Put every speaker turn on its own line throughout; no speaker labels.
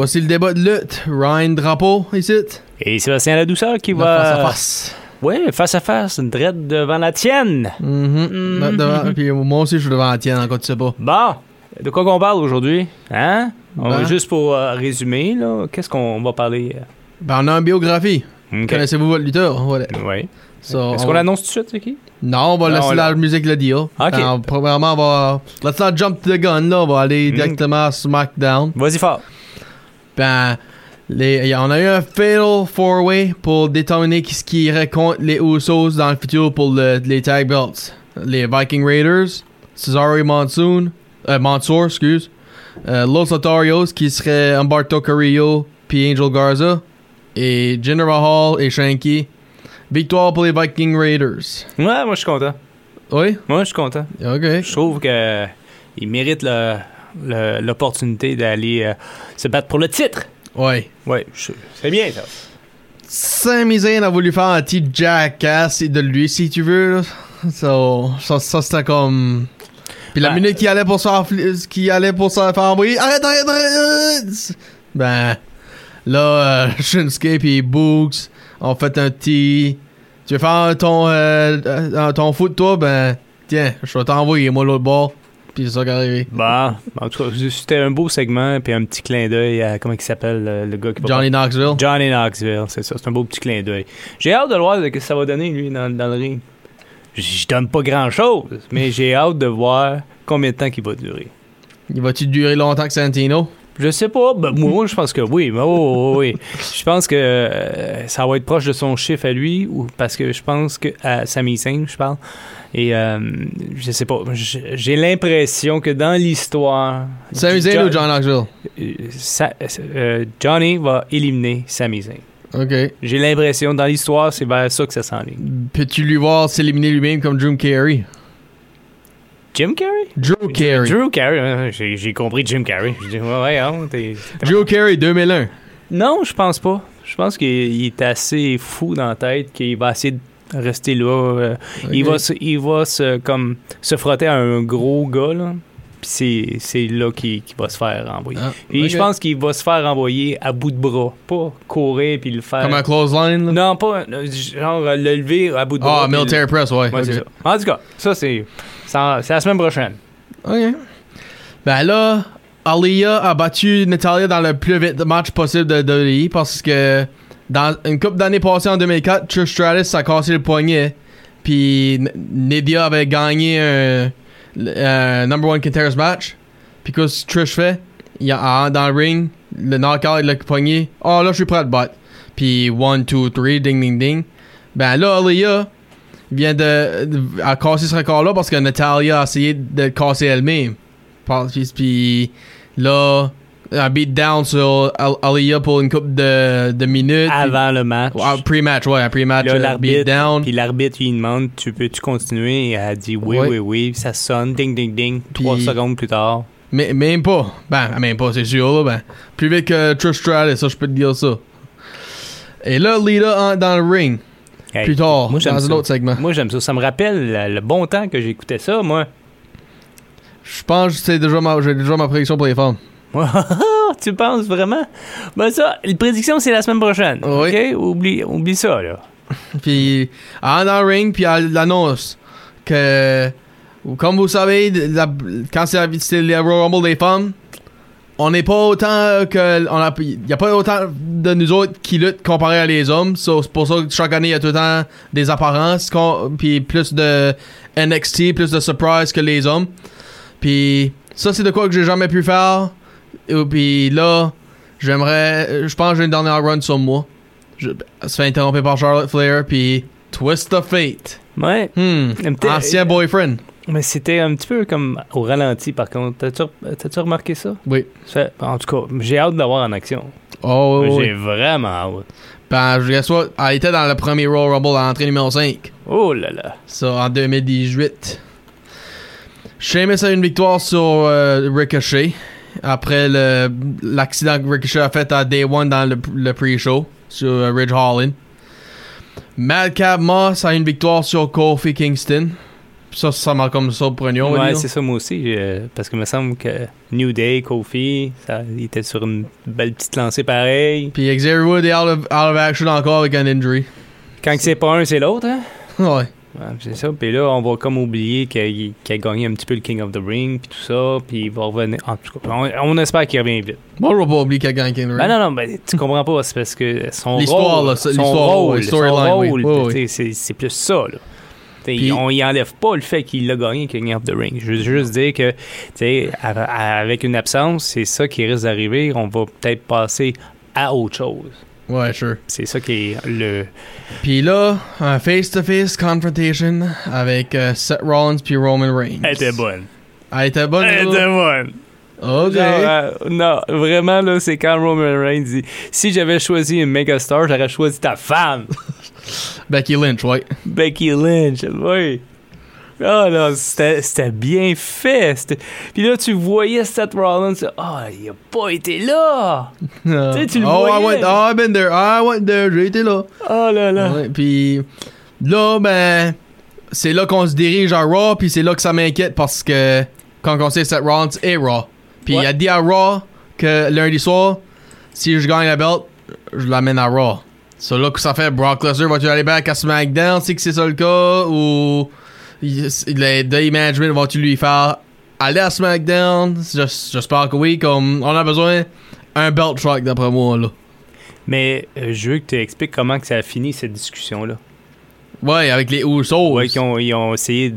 Voici le débat de lutte. Ryan Drapeau, ici.
Et Sébastien La Douceur qui va.
face à face.
Ouais, face à face, une drette devant la tienne.
Devant- Puis moi aussi, je suis devant la tienne, encore tu sais pas.
Bon, de quoi qu'on parle aujourd'hui? Hein? On
Ben.
juste pour euh, résumer, là, qu'est-ce qu'on va parler?
Ben, on a une biographie. Connaissez-vous votre lutteur? Voilà. So,
Est-ce
on-
qu'on l'annonce tout de suite, c'est qui?
Non, on va
Non,
laisser
on
la musique le dire.
Ok.
Alors, premièrement, on va. Let's not jump to the gun, là. On va aller
Mm.
directement à SmackDown.
Vas-y fort.
Ben, les, on a eu un Fatal 4-Way pour déterminer ce qui irait contre les Usos dans le futur pour le- les tag belts. Les Viking Raiders, Cesaro Monsoon, euh, Mansour, excuse, euh, Los Otarios qui serait Humberto Carrillo puis Angel Garza, et General Hall et Shanky. Victoire pour les Viking Raiders.
Ouais, moi je suis content.
Oui?
Moi je suis content.
Ok.
Je trouve que il mérite le- le- l'opportunité d'aller euh, se battre pour le titre.
Ouais,
je- c'est bien ça.
Sami Zayn a voulu faire un petit jackass de lui, si tu veux. So, ça, ça c'était comme. Puis la
Ben-
minute qu'il allait pour se faire, qu'il allait pour se faire envoyer, arrête, arrête, arrête! Ben, là, euh, Shinsuke puis Books ont fait un petit. Tu veux faire ton, euh, euh, ton foot, toi? Ben, tiens, je vais t'envoyer, moi, l'autre bord. Puis c'est ça qui est arrivé.
Bon, en tout cas, c'était un beau segment, puis un petit clin d'œil à, comment il s'appelle, le, le gars qui va
Johnny Knoxville.
Johnny Knoxville, c'est ça. C'est un beau petit clin d'œil. J'ai hâte de voir ce que ça va donner, lui, dans, dans le ring. Je donne pas grand-chose, mais j'ai hâte de voir combien de temps il va durer.
Il va-tu durer longtemps que Santino?
Je sais pas. Ben, moi, je pense que oui. Mais oh, oh, oui. Je pense que euh, ça va être proche de son chiffre à lui, ou parce que je pense que à Sami Zayn, je parle. Et euh, je sais pas. J'ai l'impression que dans l'histoire,
Sami Zayn ou John Knoxville?
euh, euh, Johnny va éliminer Sami Zayn.
Ok.
J'ai l'impression dans l'histoire, c'est vers ça que ça s'enligne.
Peux-tu lui voir s'éliminer lui-même comme Drew Carey?
Jim Carrey?
Drew Carey.
Drew Carey, hein, j'ai compris Jim Carrey. Je dis, ouais, ouais, hein, t'es-
Drew Carey 2001.
Non, je pense pas. Je pense qu'il il est assez fou dans la tête qu'il va essayer de rester là. euh, Il va, se, il va se, comme, se frotter à un gros gars, là. Puis c'est- c'est là qu'il va se faire renvoyer.
Ah,
Puis
ok.
je pense qu'il va se faire renvoyer à bout de bras. Pas courir puis le faire.
Comme un clothesline, là?
Non, pas euh, genre le lever à bout de bras.
Ah,
puis le-
military press, ouais.
Ça. En tout cas, ça, c'est c'est la semaine prochaine.
Ok. Ben là, Aliyah a battu Natalia dans le plus vite match possible de WWE parce que dans une couple d'années passées en 2004, Trish Stratus a cassé le poignet. Puis Nidia avait gagné un, number one contenders match. Puis qu'est-ce que Trish fait? Il y a dans le ring, le knockout, le poignet. Oh là, je suis prêt à battre. Puis 1, 2, 3, ding ding ding. Ben là, Aliyah vient de, de a cassé ce record-là parce que Natalia a essayé de le casser elle-même. Puis, puis là, un beat down sur Al- Aliyah pour une couple de, de minutes.
Avant le match.
Pre-match, ouais, un pre-match euh,
l'arbitre,
beat down.
Puis l'arbitre, il demande Tu peux-tu continuer? Et elle dit Oui, oui, oui. Ça sonne, ding, ding, ding.
Puis-
Trois secondes plus tard.
Mais même pas. Ben, même pas, c'est sûr, là. Ben, plus vite que Trish Stratus, ça, je peux te dire ça. Et là, Lita dans le ring.
Hey,
plus tard,
moi,
dans un autre segment.
Moi, j'aime ça. Ça me rappelle le, le bon temps que j'écoutais ça, moi.
Je pense que c'est déjà ma, j'ai déjà ma prédiction pour les femmes.
tu penses vraiment? Ben, ça, la prédiction, c'est la semaine prochaine.
Oui.
OK? Oublie, oublie ça, là.
Puis, est dans ring, puis elle annonce que, comme vous savez, la- quand c'est la- c'est Rumble des femmes, on n'est pas autant que. Il n'y a pas autant de nous autres qui luttent comparé à les hommes. So, c'est pour ça que chaque année, il y a tout le temps des apparences, puis plus de NXT, plus de surprise que les hommes. Puis, ça, c'est de quoi que j'ai jamais pu faire. Et puis là, j'aimerais. Je pense que j'ai une dernière run sur moi. Je, se fait interrompre par Charlotte Flair, puis Twist of Fate.
Ouais.
Hmm. Ancien boyfriend.
Mais c'était un petit peu comme au ralenti, par contre. T'as-tu remarqué ça?
Oui.
Ça- En tout cas, j'ai hâte d'avoir en action.
Oh, oui,
J'ai
oui.
vraiment hâte.
Ben, je reçois, elle était dans le premier Royal Rumble à l'entrée numéro 5.
Oh là là.
Ça, en 2018. Sheamus a une victoire sur euh, Ricochet. Après l'accident que Ricochet a fait à Day One dans le, le pre-show sur euh, Ridge Holland. Madcap Moss a une victoire sur Kofi Kingston. Ça, ça m'a comme ça pour un on va
Ouais, c'est ça, moi aussi. euh, parce que me semble que New Day, Kofi, ça, il était sur une belle petite lancée pareille.
Puis Xavier Wood est out of, out of action encore avec un injury.
Quand c'est pas un, c'est l'autre, hein?
Ouais.
Ouais, c'est ça. Puis là, on va comme oublier qu'il a gagné un petit peu le King of the Ring, puis tout ça, puis il va revenir. En tout cas, on, on espère qu'il revient vite.
Moi, je vais pas oublier qu'il a gagné King of the
Ben
Ring.
non, non, ben, tu comprends pas, c'est parce que son
L'histoire,
rôle,
là,
son
l'histoire,
rôle,
ouais,
son rôle, c'est c'est plus ça, là. On y enlève pas le fait qu'il a gagné King of the Ring. Je veux juste dire que, tu sais, avec une absence, c'est ça qui risque d'arriver. On va peut-être passer à autre chose.
Ouais, sure.
C'est ça qui est le.
Puis là, un face-to-face confrontation avec euh, Seth Rollins puis Roman Reigns.
Elle était bonne.
Elle était bonne.
Elle était bonne.
Ok.
Genre, euh, non, vraiment, là, c'est quand Roman Reigns dit Si j'avais choisi une megastar, j'aurais choisi ta femme,
Becky Lynch, ouais.
Becky Lynch. Oui. Oh là, c'était bien fait. Puis là, tu voyais Seth Rollins, ah, il a pas été là. sais, tu le
oh, I
voyais.
went, oh, I've been there. I went there. J'ai été là.
Oh là là.
Ouais, puis là, ben, c'est là qu'on se dirige à Raw, puis c'est là que ça m'inquiète parce que quand on sait Seth Rollins est Raw. Puis il a dit à Raw que lundi soir, si je gagne la belt, je l'amène à Raw. C'est là que ça fait Brock Lesnar va-tu aller back à SmackDown, c'est que c'est ça le cas, ou les Day Management vont-tu lui faire aller à SmackDown? J'es- J'espère que oui, comme on a besoin un belt track d'après moi, là.
Mais euh, je veux que tu expliques comment que ça a fini cette discussion-là.
Ouais, avec les Usos.
Ouais, qu'ils ont, ils ont essayé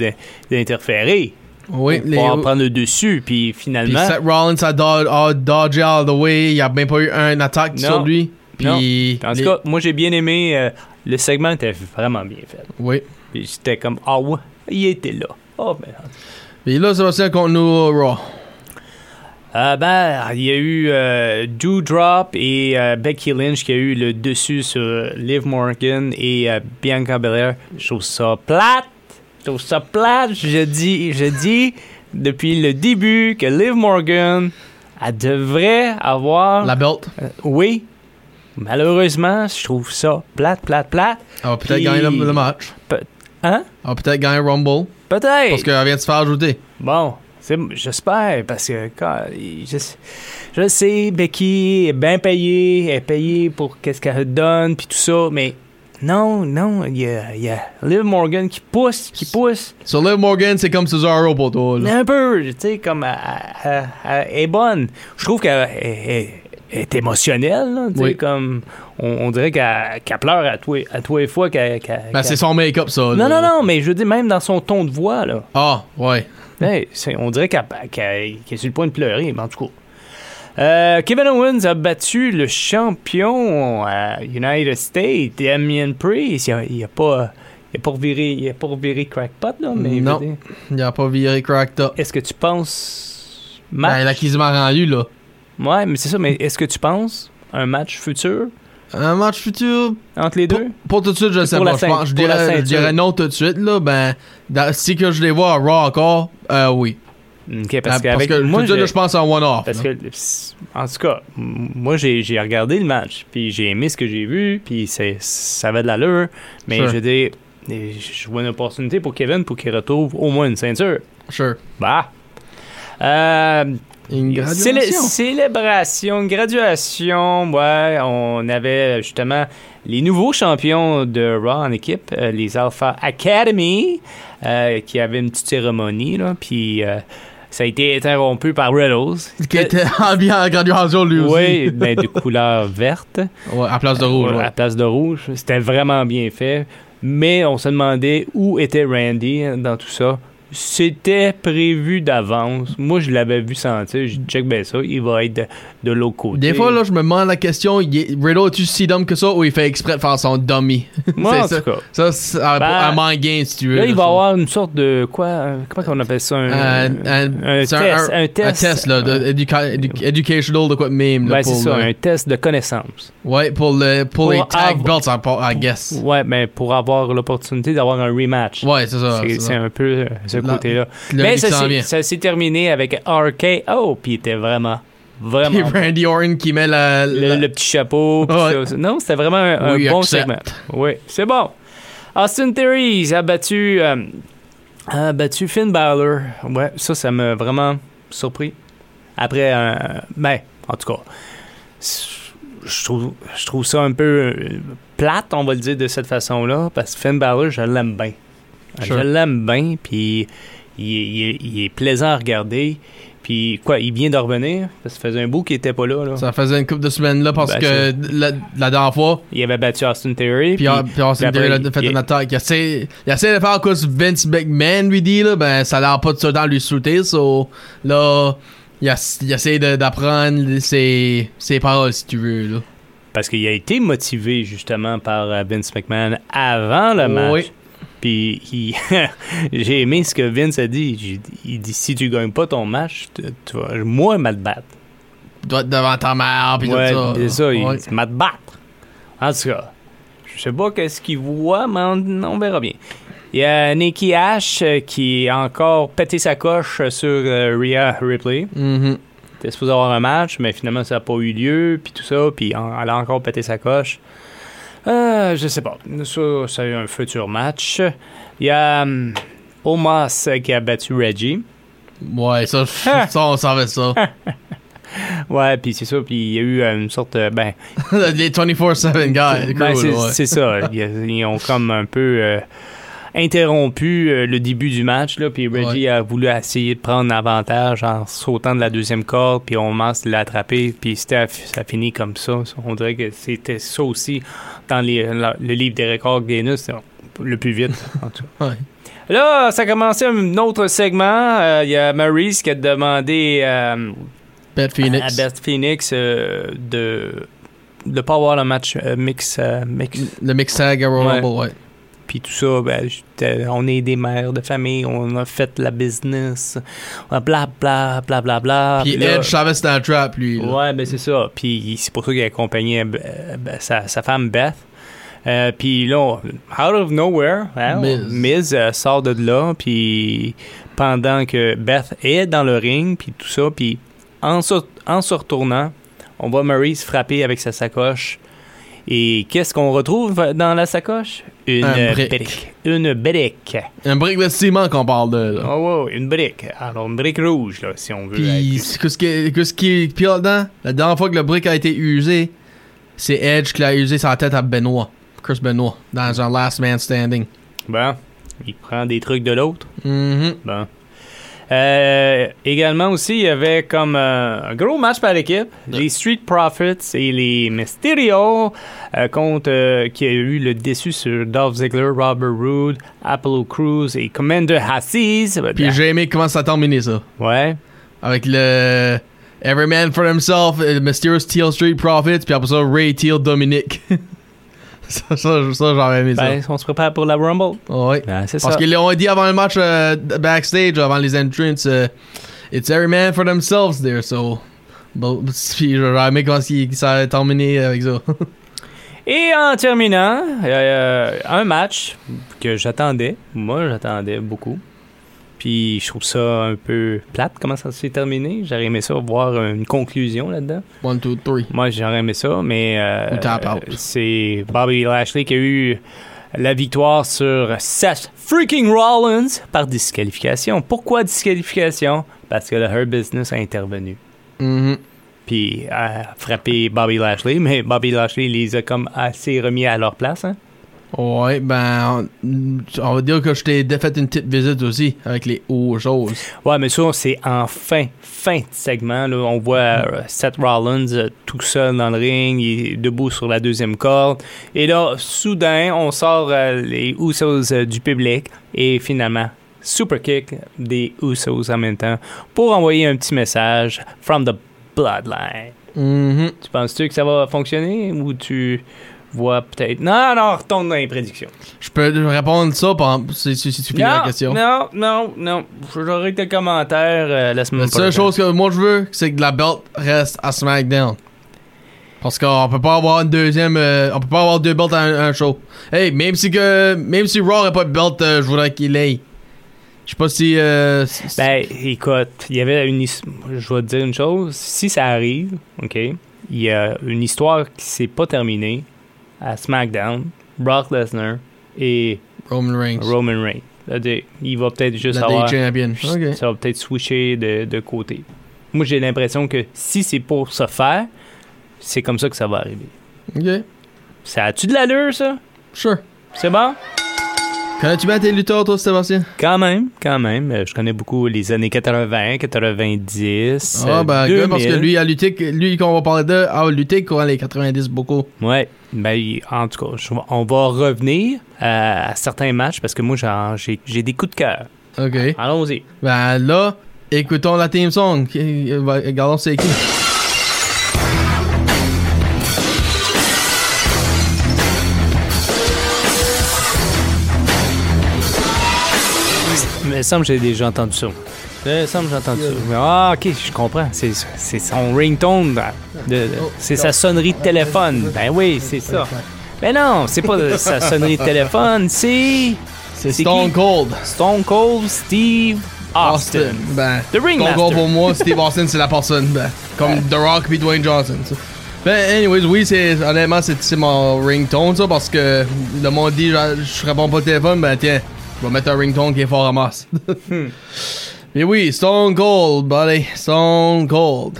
d'interférer
Oui,
pour
les
prendre le dessus, puis
Puis
finalement.
Seth Rollins a, dodgé all the way. Il n'y a même pas eu un attaque
Non.
sur lui. Puis
En tout
les-
cas, moi j'ai bien aimé. euh, le segment était vraiment bien fait.
Oui.
Puis j'étais comme, ah ouais, il était là. Oh ben.
Puis là, Sébastien contre nous au Raw.
Ah ben, il y a eu euh, Doudrop et euh, Becky Lynch qui a eu le dessus sur Liv Morgan et euh, Bianca Belair. Je trouve ça plate. Je trouve ça plate. Je dis, je dis depuis le début que Liv Morgan, elle devrait avoir.
La belt.
Euh, oui. Malheureusement, je trouve ça plate, plate, plate.
Elle va peut-être
Puis-
gagner le, le match.
Hein?
Elle va peut-être gagner Rumble.
Peut-être.
Parce qu'elle vient de se faire ajouter.
Bon, c'est- j'espère, parce que quand, je, je sais, Becky est bien payée, elle est payée pour qu'est-ce qu'elle donne, puis tout ça, mais non, non, il y a, il y a Liv Morgan qui pousse, qui pousse,
Sur Liv Morgan, c'est comme Cesaro pour toi. Là.
un peu, tu sais, comme elle, elle- elle est bonne. Je trouve qu'elle elle- elle- elle est émotionnelle, là,
Oui.
comme, on, on dirait qu'elle qu'elle pleure à tous les- à les fois qu'elle... qu'elle-
Ben, c'est son make-up, ça.
Non,
là.
non, non, mais je veux dire, même dans son ton de voix, là.
Ah, ouais.
On dirait qu'elle qu'elle est sur le point de pleurer, mais en tout cas. Euh, Kevin Owens a battu le champion à United States, Damien Priest. Il a, il a pas, il a pas reviré, il a pas reviré crackpot, là, mais
Non. Il a pas viré cracked up.
est-ce que tu penses
Ben,
match?
il a quasiment rendu, là.
Ouais, mais c'est ça, mais est-ce que tu penses un match futur?
Un match futur,
entre les deux?
pour tout de suite, je sais
Pour la
pas. Je, pense- je dirais, je dirais non tout de suite, là. Ben, dans- si que je les vois à Raw encore, euh, oui.
Ok, parce,
Ben, que
moi,
là, je pense en one-off.
Parce
là.
que, en tout cas, moi, j'ai regardé le match, puis j'ai aimé ce que j'ai vu, puis c'est- ça avait de l'allure. Mais
Sure.
je eh, je vois une opportunité pour Kevin pour qu'il retrouve au moins une ceinture.
Sure.
Bah. Euh,
Une graduation.
célébration, une graduation, ouais, on avait justement les nouveaux champions de Raw en équipe, euh, les Alpha Academy, euh, qui avaient une petite cérémonie, là, puis euh, ça a été interrompu par Riddles.
Qui était en graduation, lui aussi.
Oui, ben, de couleur verte.
Ouais, à place de rouge.
Ouais. À place de rouge. C'était vraiment bien fait. Mais on se demandait où était Randy dans tout ça. C'était prévu d'avance. Moi, je l'avais vu sentir. Je check bien ça, il va être de, l'autre côté.
Des fois, là, je me demande la question est- Riddle est-tu si dumb que ça ou il fait exprès de faire son dummy?
Moi, en
C'est
tout cas.
Ça, c'est à,
Ben,
à mind game, si tu veux.
Là, il va
ça.
avoir une sorte de quoi euh, Comment on appelle ça Un,
Un, un-
un test. Un,
un
test.
test, là, de éduca- édu- educational de quoi de même. là,
Ben, c'est ça,
le-
un test de connaissance.
Ouais, pour, le, pour,
Pour
les tag
avoir-
belts, I, guess.
Ouais, mais pour avoir l'opportunité d'avoir un rematch.
Ouais, c'est ça.
C'est-
ça.
un peu euh, ce côté-là. Mais ça ça s'est terminé avec RKO, puis il était vraiment,
Puis
vraiment
Randy Orton qui met la.
le,
la-
le petit chapeau. puis
Ouais.
ça. Non, c'était vraiment un, bon
accept.
segment. Oui, c'est bon. Austin Theory a battu, euh, a battu Finn Balor. Ouais, ça, ça m'a vraiment surpris. Après, un ben, en tout cas, je trouve, je trouve ça un peu euh, plate, on va le dire de cette façon-là, parce que Finn Balor, je l'aime bien.
Sure.
Je l'aime bien, puis il est plaisant à regarder. Puis quoi, il vient de revenir, parce que ça faisait un bout qu'il était pas là. là.
Ça faisait une couple de semaines là parce
Ben,
que la, la dernière fois,
Il avait battu Austin Theory.
puis, puis Austin
puis
Theory a fait
il-
une attaque. Il essaie, il essaie de faire quoi ce Vince McMahon lui dit là, ben ça a l'air pas de ça dans lui sauter, so là il, il essaie d'apprendre ses, ses paroles si tu veux là.
Parce qu'il a été motivé justement par euh, Vince McMahon avant le match.
Oui.
Puis j'ai aimé ce que Vince a dit. Il dit si tu gagnes pas ton match, tu, tu vas, moi, me te battre.
Tu dois être devant ta mère puis
Ouais,
tout ça.
c'est ça, il dit me battre. En tout cas, je sais pas qu'est-ce qu'il voit, mais on, on verra bien. Il y a Nikki Ash euh, qui a encore pété sa coche sur euh, Rhea Ripley.
Mhm.
était supposé avoir un match, mais finalement, ça n'a pas eu lieu, puis tout ça, puis elle a encore pété sa coche. Euh, je sais pas. Ça, ça a eu un futur match. Il y a Omos euh, qui a battu Reggie.
Ouais, ça, ça on savait ça.
Ouais, puis c'est ça, puis il y a eu euh, une sorte de... Ben,
Les 24/7 guys,
ben, c'est
ouais.
ça. Ils, ils ont comme un peu euh, interrompu euh, le début du match, là, puis Reggie a voulu essayer de prendre l'avantage en sautant de la deuxième corde, puis Omos l'a attrapé, puis c'était- ça a fini comme ça. On dirait que c'était ça aussi dans les- la- le livre des records Guinness, le plus vite, en tout cas.
Ouais.
Là, ça a commencé un autre segment. Euh, Il y a Maurice qui a demandé euh,
Beth Phoenix.
à Beth Phoenix euh, de ne pas avoir le match mix, mix.
Le mix tag à
Ouais.
Rumble, ouais.
Puis tout ça, ben, on est des mères de famille, on a fait la business, bla bla bla bla bla bla.
Puis Edge savait c'était un trap, lui. là.
Ouais, ben c'est ça. Puis c'est pour ça qu'il accompagnait euh, ben, sa, sa femme Beth. Euh, puis là, on- out of nowhere, hein,
Miz.
Miz euh, sort de là, puis pendant que Beth est dans le ring, puis tout ça, puis en, se- en se retournant, on voit Maurice frapper avec sa sacoche. Et qu'est-ce qu'on retrouve dans la sacoche? Une
Un
brique. Une brique.
Un brick de ciment qu'on parle de, là.
Oh, ouais, une brique. Alors, une brique rouge, là, si on veut.
Puis, qu'est-ce qui, est pire là-dedans? La dernière fois que le brick a été usé, c'est Edge qui l'a usé sa tête à Benoit. Chris Benoit, dans un Last Man Standing.
Bon, il prend des trucs de l'autre. Bon. Euh, également aussi, il y avait comme euh, un gros match par équipe. Les Street Profits et les Mysterio euh, contre qui a eu le déçu sur Dolph Ziggler, Robert Roode, Apollo Crews et Commander Hassis.
Puis j'ai aimé comment ça a terminé, ça.
Ouais.
Avec le Every Man for Himself, Mysterious Teal Street Profits, puis après ça, Ray Teal Dominic. ça, ça, ça, j'aurais aimé ça.
Ben, on se prépare pour la Rumble.
Ouais.
Ben, c'est
Parce qu'ils l'ont dit avant le match euh, backstage, avant les entrances, euh, It's every man for themselves there, so. Bon, puis j'aurais aimé quand ça a terminé avec ça.
Et en terminant, euh, un match que j'attendais. Moi, j'attendais beaucoup. Puis je trouve ça un peu plate comment ça s'est terminé. J'aurais aimé ça voir une conclusion là-dedans.
One, two, three.
Moi, j'aurais aimé ça, mais euh, euh, c'est Bobby Lashley qui a eu la victoire sur Seth freaking Rollins par disqualification. Pourquoi disqualification? Parce que le Her Business a intervenu.
Mhm.
Puis a frappé Bobby Lashley, mais Bobby Lashley les a comme assez remis à leur place. Hein?
Ouais, ben, on, va dire que je t'ai fait une petite visite aussi avec les hauts choses.
Ouais, mais ça, c'est en fin, fin de segment. Là, on voit euh, Seth Rollins euh, tout seul dans le ring, il est debout sur la deuxième corde. Et là, soudain, on sort euh, les Usos euh, du public et finalement, super kick des Usos en même temps pour envoyer un petit message from the bloodline.
Mhm.
Tu penses-tu que ça va fonctionner ou tu vois peut-être. Non, non, retourne dans les prédictions.
Je peux répondre ça par... si, si, si tu finis la
Non,
question.
non, non, non. J'aurai tes commentaires euh, la semaine
La
prochaine.
seule chose que moi je veux, c'est que la belt reste à SmackDown. Parce qu'on peut pas avoir une deuxième. euh, on peut pas avoir deux belts à un, un show. Hey, même si que. Même si Raw n'a pas de belt, euh, je voudrais qu'il ait. Je sais pas si. euh, si-
Ben, écoute, il y avait une. Je vais te dire une chose. Si ça arrive, OK, il y a une histoire qui s'est pas terminée à SmackDown. Brock Lesnar et
Roman Reigns.
Roman Reigns. C'est-à-dire, il va peut-être juste
la
avoir.
Day Champion. Ok.
Ça va peut-être switcher de, de côté. Moi, j'ai l'impression que si c'est pour se faire, c'est comme ça que ça va arriver.
Ok.
Ça a-tu de l'allure, ça?
Sure.
C'est bon?
Connais-tu bien tes lutteurs, toi, Sébastien?
Quand même, quand même. Euh, Je connais beaucoup les années 80, 90.
Ah,
euh,
ben,
2000.
good, parce que lui, a lutté, lui qu'on va parler de, a lutté courant les 90 beaucoup.
Ouais, ben, en tout cas, je- on va revenir à, à certains matchs parce que moi, genre, j'ai j'ai des coups de cœur.
Ok.
Allons-y.
Ben là, écoutons la team song. Euh, Regardons c'est qui.
Me semble que j'ai déjà entendu ça. Il me semble que j'ai entendu ça. Mais, Ah, ok, je comprends. C'est son ringtone. de- de- c'est sa sonnerie de téléphone. Ben oui, c'est ça. Ben non, c'est pas sa sonnerie de téléphone, c'est
Stone
qui?
Cold.
Stone Cold Steve Austin.
Ben,
The Ringmaster.
Stone Cold pour moi, Steve Austin, c'est la personne. Ben, comme The Rock puis Dwayne Johnson. ça. Ben, anyways, oui, c'est, honnêtement, c'est, c'est mon ringtone, ça, parce que le monde dit, je, je réponds pas au téléphone, ben tiens, je vais mettre un ringtone qui est fort à masse. Mais oui, Stone Cold, buddy. Stone Cold.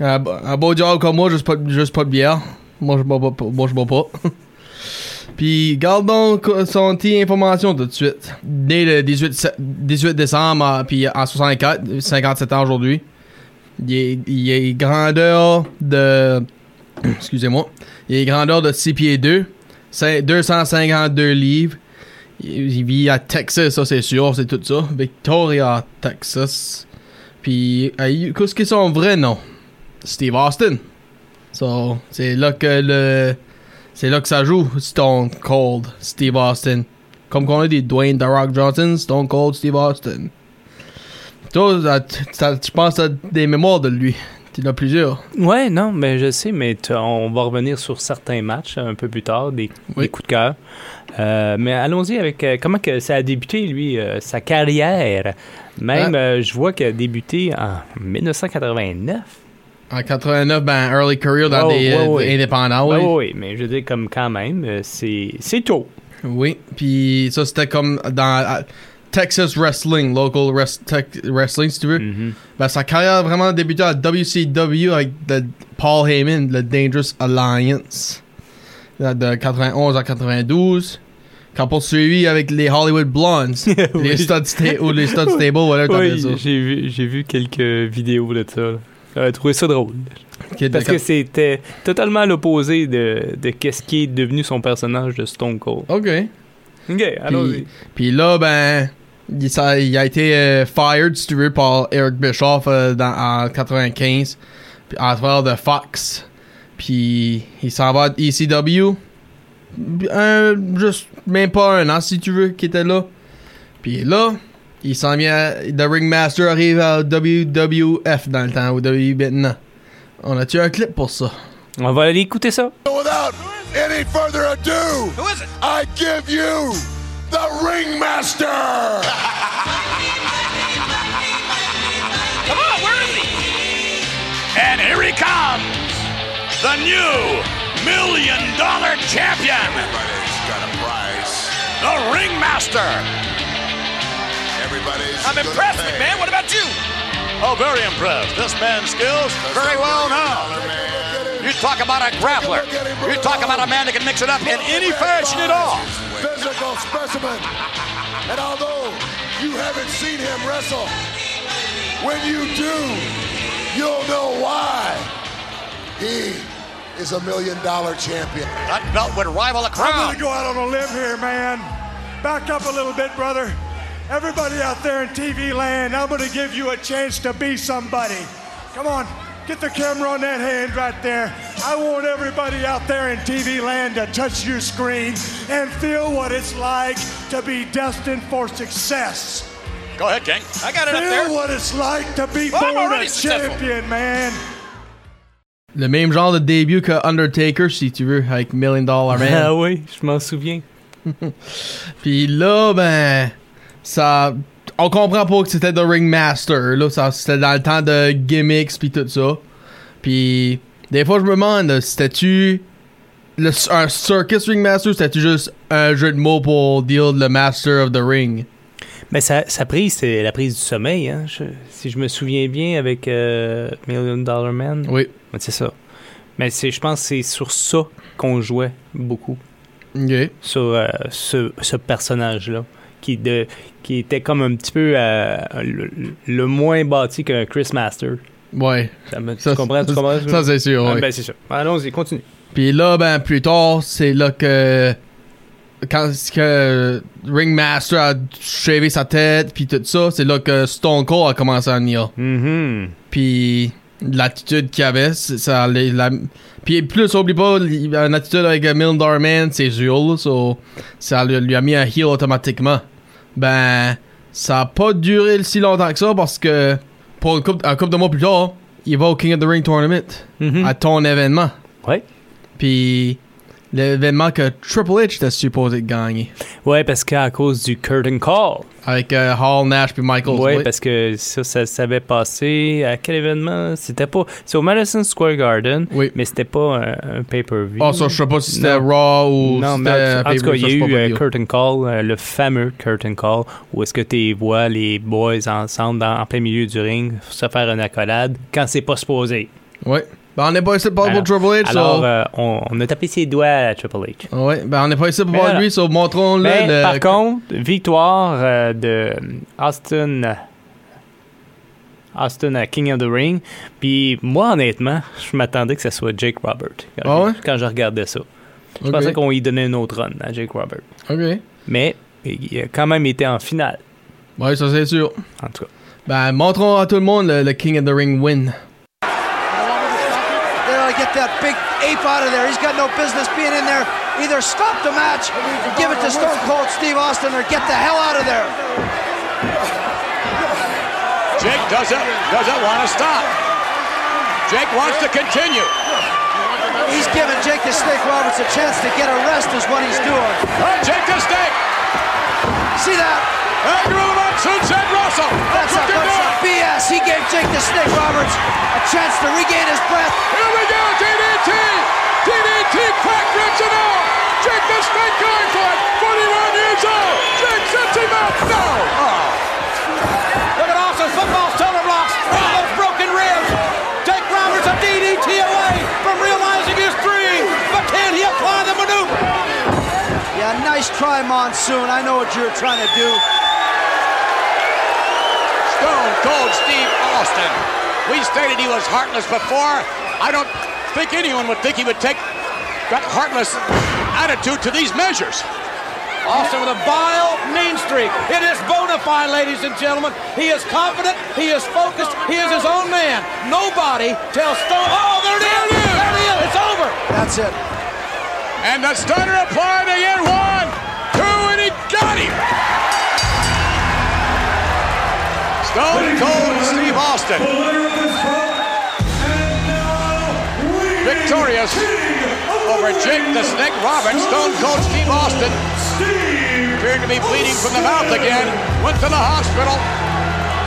Un, un beau job comme moi, juste pas, juste pas de bière. Moi, je bois pas. Moi, je bois pas. Puis, gardons co- son petit information tout de suite. Né le 18, se- 18 décembre, euh, puis en 64, 57 ans aujourd'hui. Il est, il est grandeur de. Excusez-moi. Il est grandeur de 6 pieds 2, 5 252 livres. Il, vit à Texas, ça c'est sûr, c'est tout ça. Victoria, Texas. Puis, qu'est-ce que son vrai nom? Steve Austin. So, c'est là que le. C'est là que ça joue, Stone Cold, Steve Austin. Comme qu'on a dit, Dwayne The Rock Johnson, Stone Cold, Steve Austin. Toi, penses à des mémoires de lui? Tu en as plusieurs.
Ouais, non, mais je sais, mais on va revenir sur certains matchs un peu plus tard, des,
Oui.
des coups de cœur. Euh, mais allons-y avec euh, comment que ça a débuté, lui, euh, sa carrière? Même,
Ah.
euh, je vois qu'il a débuté en 1989.
En 89, ben, early career dans
Oh,
des,
ouais,
euh, indépendants,
Oui,
oui.
oui, mais je veux dire, comme quand même, euh, c'est c'est tôt.
Oui, puis ça c'était comme dans euh, Texas Wrestling, local res- tech- wrestling si tu veux. Ben, sa carrière a vraiment débuté à WCW avec le Paul Heyman, le Dangerous Alliance, de de 91 à 92. Quand poursuivi avec les Hollywood Blondes, les. Stud ou les Stud Stable, whatever t'appelles
Oui, j'ai vu, j'ai vu quelques vidéos de ça. J'avais trouvé ça drôle. Parce que c'était totalement l'opposé de, de qu'est-ce qui est devenu son personnage de Stone Cold.
Ok.
Ok, allons-y.
Puis, puis là, ben, il, ça- il a été euh, fired, si tu veux, par Eric Bischoff euh, dans, en 95, puis à travers de Fox. Puis il s'en va à ECW. Un, juste même pas un an, si tu veux, qui était là. Puis là, il s'en vient. à- The Ringmaster arrive à WWF dans le temps, ou WWE maintenant. On a-tu un clip pour ça?
On va aller écouter ça.
Without any further ado,
Who is it?
I give you the Ringmaster.
Come on, where is he? And here he comes, the new million dollar champion,
Everybody's got a prize.
the Ringmaster.
Everybody's.
I'm impressed,
pay.
McMahon. What about you? Oh, very impressed. This man's skills very well known. You talk about a grappler. You talk about a man that can mix it up in any fashion at all.
Physical specimen. And although you haven't seen him wrestle, when you do, you'll know why. He is a million dollar champion.
That belt would rival a
I'm going to go out on a limb here, man. Back up a little bit, brother. Everybody out there in TV land, I'm going to give you a chance to be somebody. Come on, get the camera on that hand right there. I want everybody out there in TV land to touch your screen and feel what it's like to be destined for success.
Go ahead, King.
I got it up
Feel
there.
what it's like to be
Well,
born a
successful.
champion, man.
Le même genre de début que Undertaker, si tu veux, avec Million Dollar Man.
Ah oui, je m'en souviens.
Puis là, ben, ça. On comprend pas que c'était The Ringmaster. Là, c'était dans le temps de gimmicks puis tout ça. Puis des fois, je me demande, c'était-tu un circus ringmaster ou c'était-tu juste un jeu de mots pour dire le master of the ring?
Mais sa, sa prise, c'est la prise du sommeil. Hein? Je- si je me souviens bien avec euh, Million Dollar Man.
Oui.
C'est ça. Mais c'est, je pense que c'est sur ça qu'on jouait beaucoup.
Ok.
Sur euh, ce, ce personnage-là. Qui, de, qui était comme un petit peu euh, le, le moins bâti qu'un Chris Master.
Ouais.
Ça tu
Ça,
comprends? Tu
ça,
comprends?
ça, c'est sûr,
Ah,
ouais.
ben, c'est ça. Allons-y, continue.
Puis là, ben, plus tard, c'est là que. Quand que Ringmaster a shavé sa tête, puis tout ça, c'est là que Stone Cold a commencé à venir.
Mhm.
Puis l'attitude qu'il avait, ça allait- la, puis plus oublie pas une attitude avec Million Dollar Man c'est so, ça lui, a mis un heel automatiquement ben ça a pas duré si longtemps que ça parce que pour une couple, un couple de mois plus tard il va au King of the Ring Tournament
Mhm.
à ton événement
Ouais.
puis l'événement que Triple H était supposé gagner
Ouais, parce qu'à cause du curtain call.
avec euh, Hall Nash puis Michaels
Ouais,
oui.
parce que ça, ça s'avait passé à quel événement? C'était pas. C'est au Madison Square Garden,
Oui.
mais c'était pas un, un pay-per-view.
oh ça je sais pas si c'était. Raw ou
Non, mais en, en tout cas, il y
ça,
a eu un
dire.
curtain call, euh, le fameux curtain call, où est-ce que tu vois les boys ensemble dans- en plein milieu du ring se faire une accolade quand c'est pas supposé.
Ouais. Ben, on n'est pas ici pour
Alors-
Triple H,
Alors,
so-
euh, on, on a tapé ses doigts à Triple H.
Ouais, ben on n'est pas ici pour voir lui, so montrons-le. Le-
par contre, victoire euh, de Austin. Austin à King of the Ring. Puis moi, honnêtement, je m'attendais que ce soit Jake Robert quand,
Ah ouais?
quand je regardais ça. Je pensais qu'on y donnait un autre run à Jake Robert.
Ok.
Mais il a quand même été en finale,
Ouais, ça c'est sûr.
en tout cas.
Ben, montrons à tout le monde le, le King of the Ring win.
They ought to get that big ape out of there. He's got no business being in there. Either stop the match and give it to Stone Cold Steve Austin or get the hell out of there.
Jake doesn't doesn't want to stop. Jake wants to continue.
He's giving Jake the Snake Roberts a chance to get a rest is what he's doing.
Oh, Jake the Snake.
See that?
Monsoon said Russell.
That's a bunch of. BS. He gave Jake the Snake Roberts a chance to regain his breath.
Here we go, DDT. DDT crack ribs and. Jake the Snake going for it. 41 years old. Jake sets him up. No.
Look at Austin's football shoulder blocks. All those broken ribs. Jake Roberts a DDT away from realizing his dream. But can he apply the maneuver?
Yeah, nice try, Monsoon. I know what you're trying to do.
Stone Cold Steve Austin. We stated he was heartless before. I don't think anyone would think he would take that heartless attitude to these measures.
Austin with a vile, mean streak. It is bona fide, ladies and gentlemen. He is confident. He is focused. He is his own man. Nobody tells Stone. Oh, there it is. There it is. It's over.
That's it.
And the stunner applied again. One, two, and he got him. Stone Cold Steve Austin. Victorious over Jake the Snake Roberts. Stone Cold Steve Austin appeared to be bleeding from the mouth again. Went to the hospital.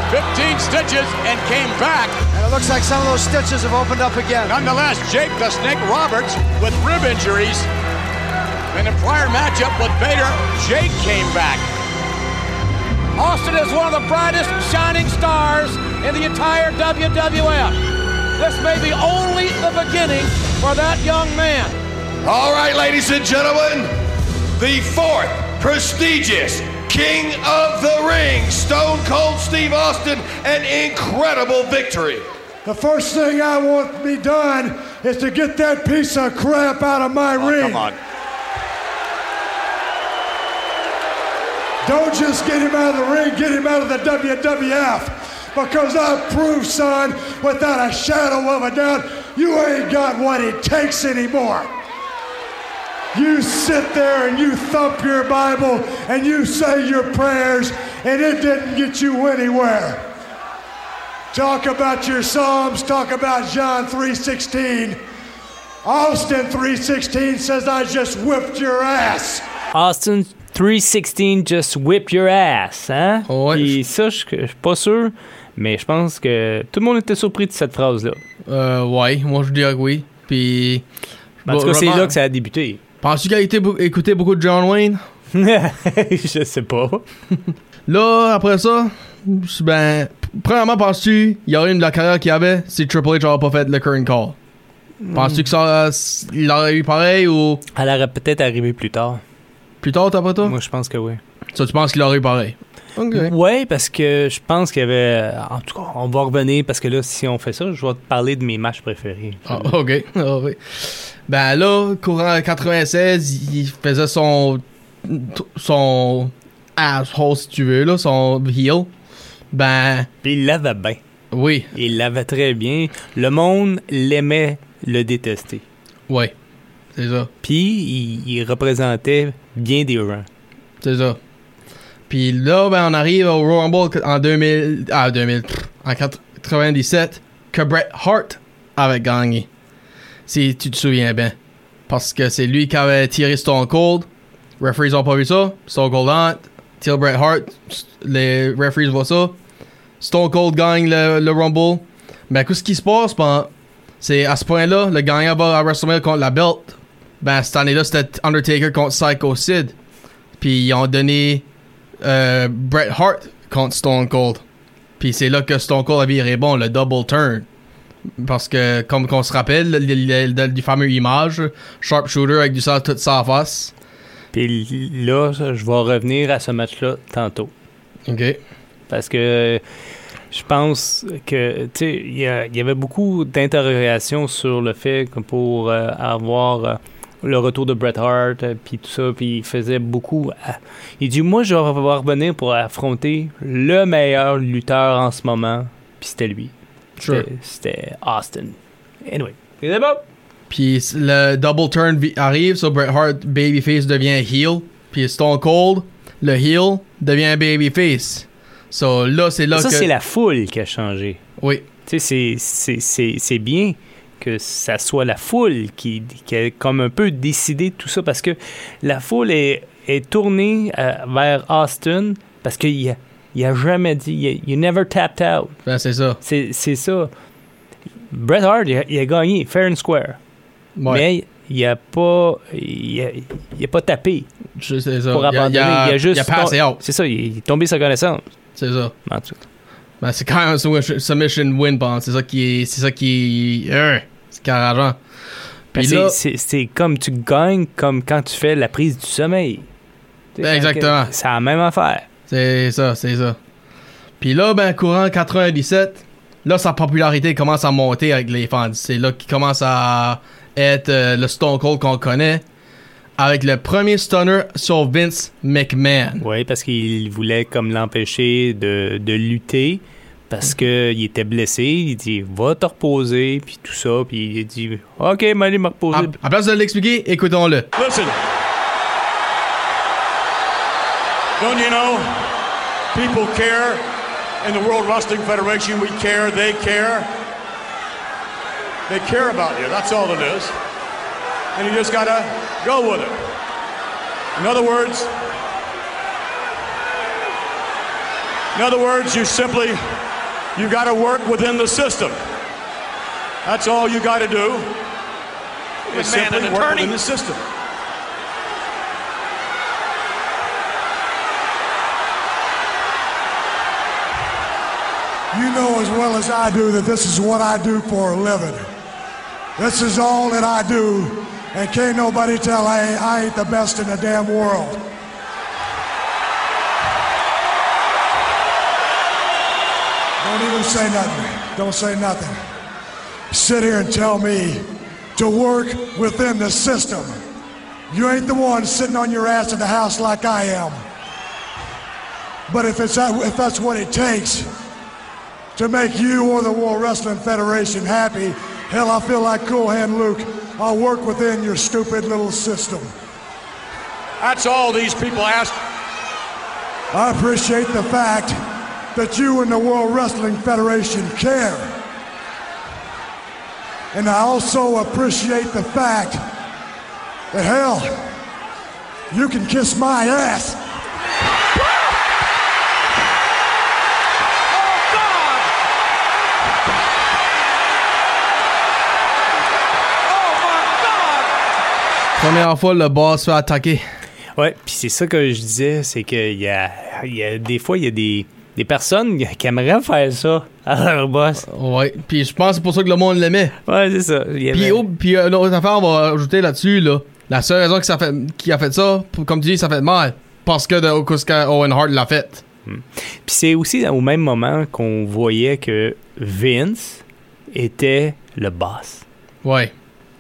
15 stitches and came back.
And it looks like some of those stitches have opened up again.
Nonetheless, Jake the Snake Roberts with rib injuries. In a prior matchup with Vader, Jake came back.
Austin is one of the brightest shining stars in the entire WWF. This may be only the beginning for that young man.
All right, ladies and gentlemen, the fourth prestigious King of the Ring, Stone Cold Steve Austin, an incredible victory.
The first thing I want to be done is to get that piece of crap out of my oh, ring.
Come on.
Don't just get him out of the ring, get him out of the WWF. Because I've proved, son, without a shadow of a doubt, you ain't got what it takes anymore. You sit there and you thump your Bible and you say your prayers, and it didn't get you anywhere. Talk about your Psalms, talk about John 3:16. Austin 3:16 says I just whipped your ass.
Austin 316 just whip your ass, hein?
Ouais.
Puis ça, je suis pas sûr, mais je pense que tout le monde était surpris de cette phrase-là.
Euh, ouais, moi je dirais que oui. Puis.
En tout cas, c'est là que ça a débuté.
Penses-tu qu'il a été écouté beaucoup de John Wayne?
je sais pas.
Là, après ça, ben, premièrement, penses-tu qu'il y aurait une de la carrière qu'il y avait si Triple H n'aurait pas fait le current call? Penses-tu que ça, euh, il aurait eu pareil ou?
Elle aurait peut-être arrivé plus tard.
Plus tard, t'as pas toi?
Moi, je pense que oui.
Ça, tu penses qu'il aurait eu pareil? Ok.
Ouais, parce que je pense qu'il y avait. En tout cas, on va revenir parce que là, si on fait ça, je vais te parler de mes matchs préférés.
Ah, ok. Ah, oui. Ben là, courant 96, il faisait son. son. asshole, si tu veux, là, son heel. Ben,
Puis il l'avait bien.
oui,
Il l'avait très bien. Le monde l'aimait le détester.
oui. C'est ça.
Puis il, il représentait bien des rangs.
C'est ça. Puis là, ben, on arrive au Royal Rumble en 2000. Ah, 2000. pff, En 97, que Bret Hart avait gagné. Si tu te souviens bien. Parce que c'est lui qui avait tiré Stone Cold. Referees ont pas vu ça. Stone Cold entre. Tire Bret Hart. Les referees voient ça. Stone Cold gagne le, le Rumble. Mais qu'est-ce qui se passe? Ben, c'est à ce point-là, le gagnant va à WrestleMania contre la belt. Ben, cette année-là, c'était Undertaker contre Psycho Sid. Puis ils ont donné euh, Bret Hart contre Stone Cold. Puis c'est là que Stone Cold a viré bon, le double turn. Parce que, comme qu'on se rappelle, le, le- le- du fameux image, sharpshooter avec du sang toute sa face.
Puis là, je vais revenir à ce match-là tantôt.
Ok.
Parce que je pense que, tu sais, il y, y avait beaucoup d'interrogations sur le fait que pour euh, avoir euh, le retour de Bret Hart, euh, puis tout ça, puis il faisait beaucoup. à- il dit, moi, je vais revenir pour affronter le meilleur lutteur en ce moment, puis c'était lui.
Sure.
C'était- Austin. Anyway, c'est bon.
Puis le double turn arrive, so Bret Hart, babyface, devient heel. Puis Stone Cold, le heel, devient babyface. So là, c'est là
Ça,
que.
c'est la foule qui a changé.
Oui,
Tu sais, c'est- c'est- c'est c'est bien que ça soit la foule qui, qui a comme un peu décidé de tout ça parce que la foule est, est tournée euh, vers Austin parce qu'il a, il a jamais dit il a- You never tapped out.
ben, c'est ça.
C'est c'est ça. Bret Hart, il a, il a gagné fair and square.
Ouais,
Mais il a pas il a, il a pas tapé
c'est ça.
pour
Il a-
abandonner.
il a,
juste
il a passé out.
C'est ça, il est tombé sa connaissance.
C'est ça.
En tout cas.
Ben, c'est quand même un submission win, bon. C'est ça qui est. C'est ça qui est. euh, c'est carrément.
Ben, c'est- c'est comme tu gagnes comme quand tu fais la prise du sommeil.
Ben, exactement.
C'est la même affaire.
C'est ça, c'est ça. Puis là, ben, courant 97, là, sa popularité commence à monter avec les fans. C'est là qu'il commence à être euh, le Stone Cold qu'on connaît. Avec le premier stunner sur Vince McMahon.
Oui, parce qu'il voulait comme l'empêcher de, de lutter parce qu'il était blessé. Il dit va te reposer, puis tout ça. Puis il dit ok, mais allez me reposer.
À, à place de l'expliquer, écoutons-le.
Listen. Don't you know? People care. In the World Wrestling Federation, we care. They care. They care about you. That's all it is. And you just gotta go with it. In other words, in other words, you simply you gotta work within the system. That's all you gotta do. Is simply work within the system.
You know as well as I do that this is what I do for a living. This is all that I do, and can't nobody tell I ain't, I ain't the best in the damn world. Don't even say nothing. Don't say nothing. Sit here and tell me to work within the system. You ain't the one sitting on your ass in the house like I am. But if it's if that's what it takes to make you or the World Wrestling Federation happy, hell, I feel like Cool Hand Luke. I'll work within your stupid little system.
That's all these people ask.
I appreciate the fact that you and the World Wrestling Federation care. And I also appreciate the fact that, hell, you can kiss my ass.
Première fois, le boss se fait attaquer.
Ouais, puis c'est ça que je disais, c'est qu'il y a, y a des fois, il y a des, des personnes qui aimeraient faire ça à leur boss.
Ouais, puis je pense que c'est pour ça que le monde l'aimait.
Ouais, c'est ça.
Puis, oh, euh, une autre affaire, on va ajouter là-dessus, là. La seule raison que ça fait, qui a fait ça, comme tu dis, ça fait mal. Parce que de, que Owen Hart l'a fait.
Puis c'est aussi au même moment qu'on voyait que Vince était le boss.
Ouais.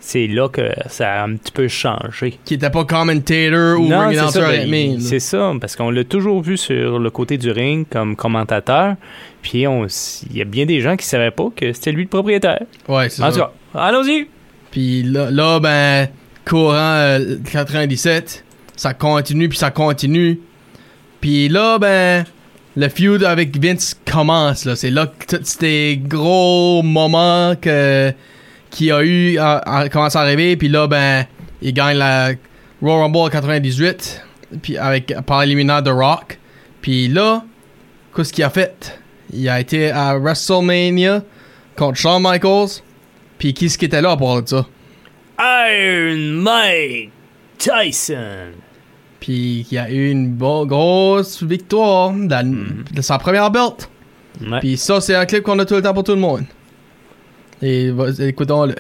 C'est là que ça a un petit peu changé.
Qui était pas commentator ou
Non, c'est ça,
avec
ben, c'est ça, parce qu'on l'a toujours vu sur le côté du ring comme commentateur. Puis il y a bien des gens qui savaient pas que c'était lui le propriétaire.
Ouais, c'est
En
ça.
tout cas, allons-y.
Puis là, là, ben, courant euh, 97, ça continue, puis ça continue. Puis là, ben, le feud avec Vince commence. là. C'est là que tous ces gros moments que qu'il y a eu a, a commencé à arriver. Puis là, ben, il gagne la Royal Rumble en 98, puis avec, par éliminant The Rock. Puis là, qu'est-ce qu'il a fait? Il a été à WrestleMania contre Shawn Michaels. Puis qui est-ce qui était là pour ça?
Iron Mike Tyson.
Puis il y a eu une bo- grosse victoire dans- de sa première belt.
Ouais.
Puis ça, c'est un clip qu'on a tout le temps pour tout le monde. Et écoutons-le.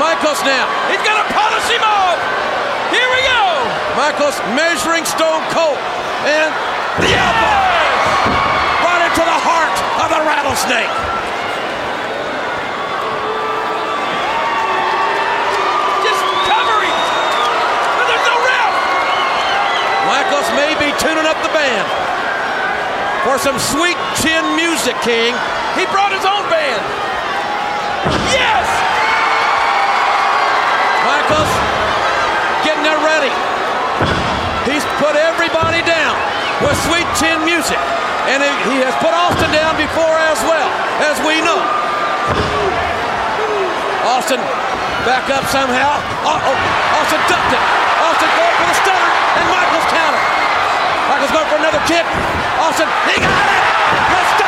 Michaels now. He's got a policy move. Here we go. Michaels measuring Stone Cold. And the elbow. Right into the heart of the rattlesnake. Just covering. And there's no ref. Michaels may be tuning up the band for some sweet chin music, King. He brought his own band. Yes! Michaels getting there ready. He's put everybody down with sweet chin music. And he he has put Austin down before as well, as we know. Austin back up somehow. Uh-oh. Austin ducked it. Austin going for the stunner. And Michaels counter. Michaels going for another kick. Austin, he got it!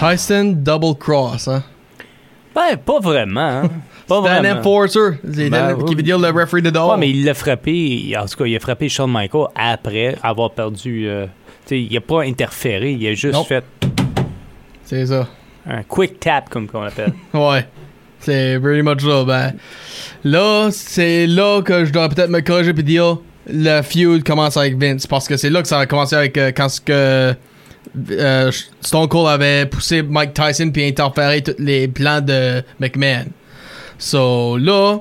Tyson Double Cross,
hein?
Ben, pas vraiment. hein. Pas
un enforcer.
Ben, oui.
qui veut dire le referee de dehors.
Ouais, mais il l'a frappé. En tout cas, il a frappé Shawn Michaels après avoir perdu. euh, tu sais, il a pas interféré. Il a juste fait
C'est ça.
un quick tap, comme on l'appelle.
Ouais. C'est very much ça. Ben, là, c'est là que je dois peut-être me corriger et dire le feud commence avec Vince. Parce que c'est là que ça a commencé avec euh, quand ce que euh, Stone Cold avait poussé Mike Tyson puis interféré tous les plans de McMahon. So là,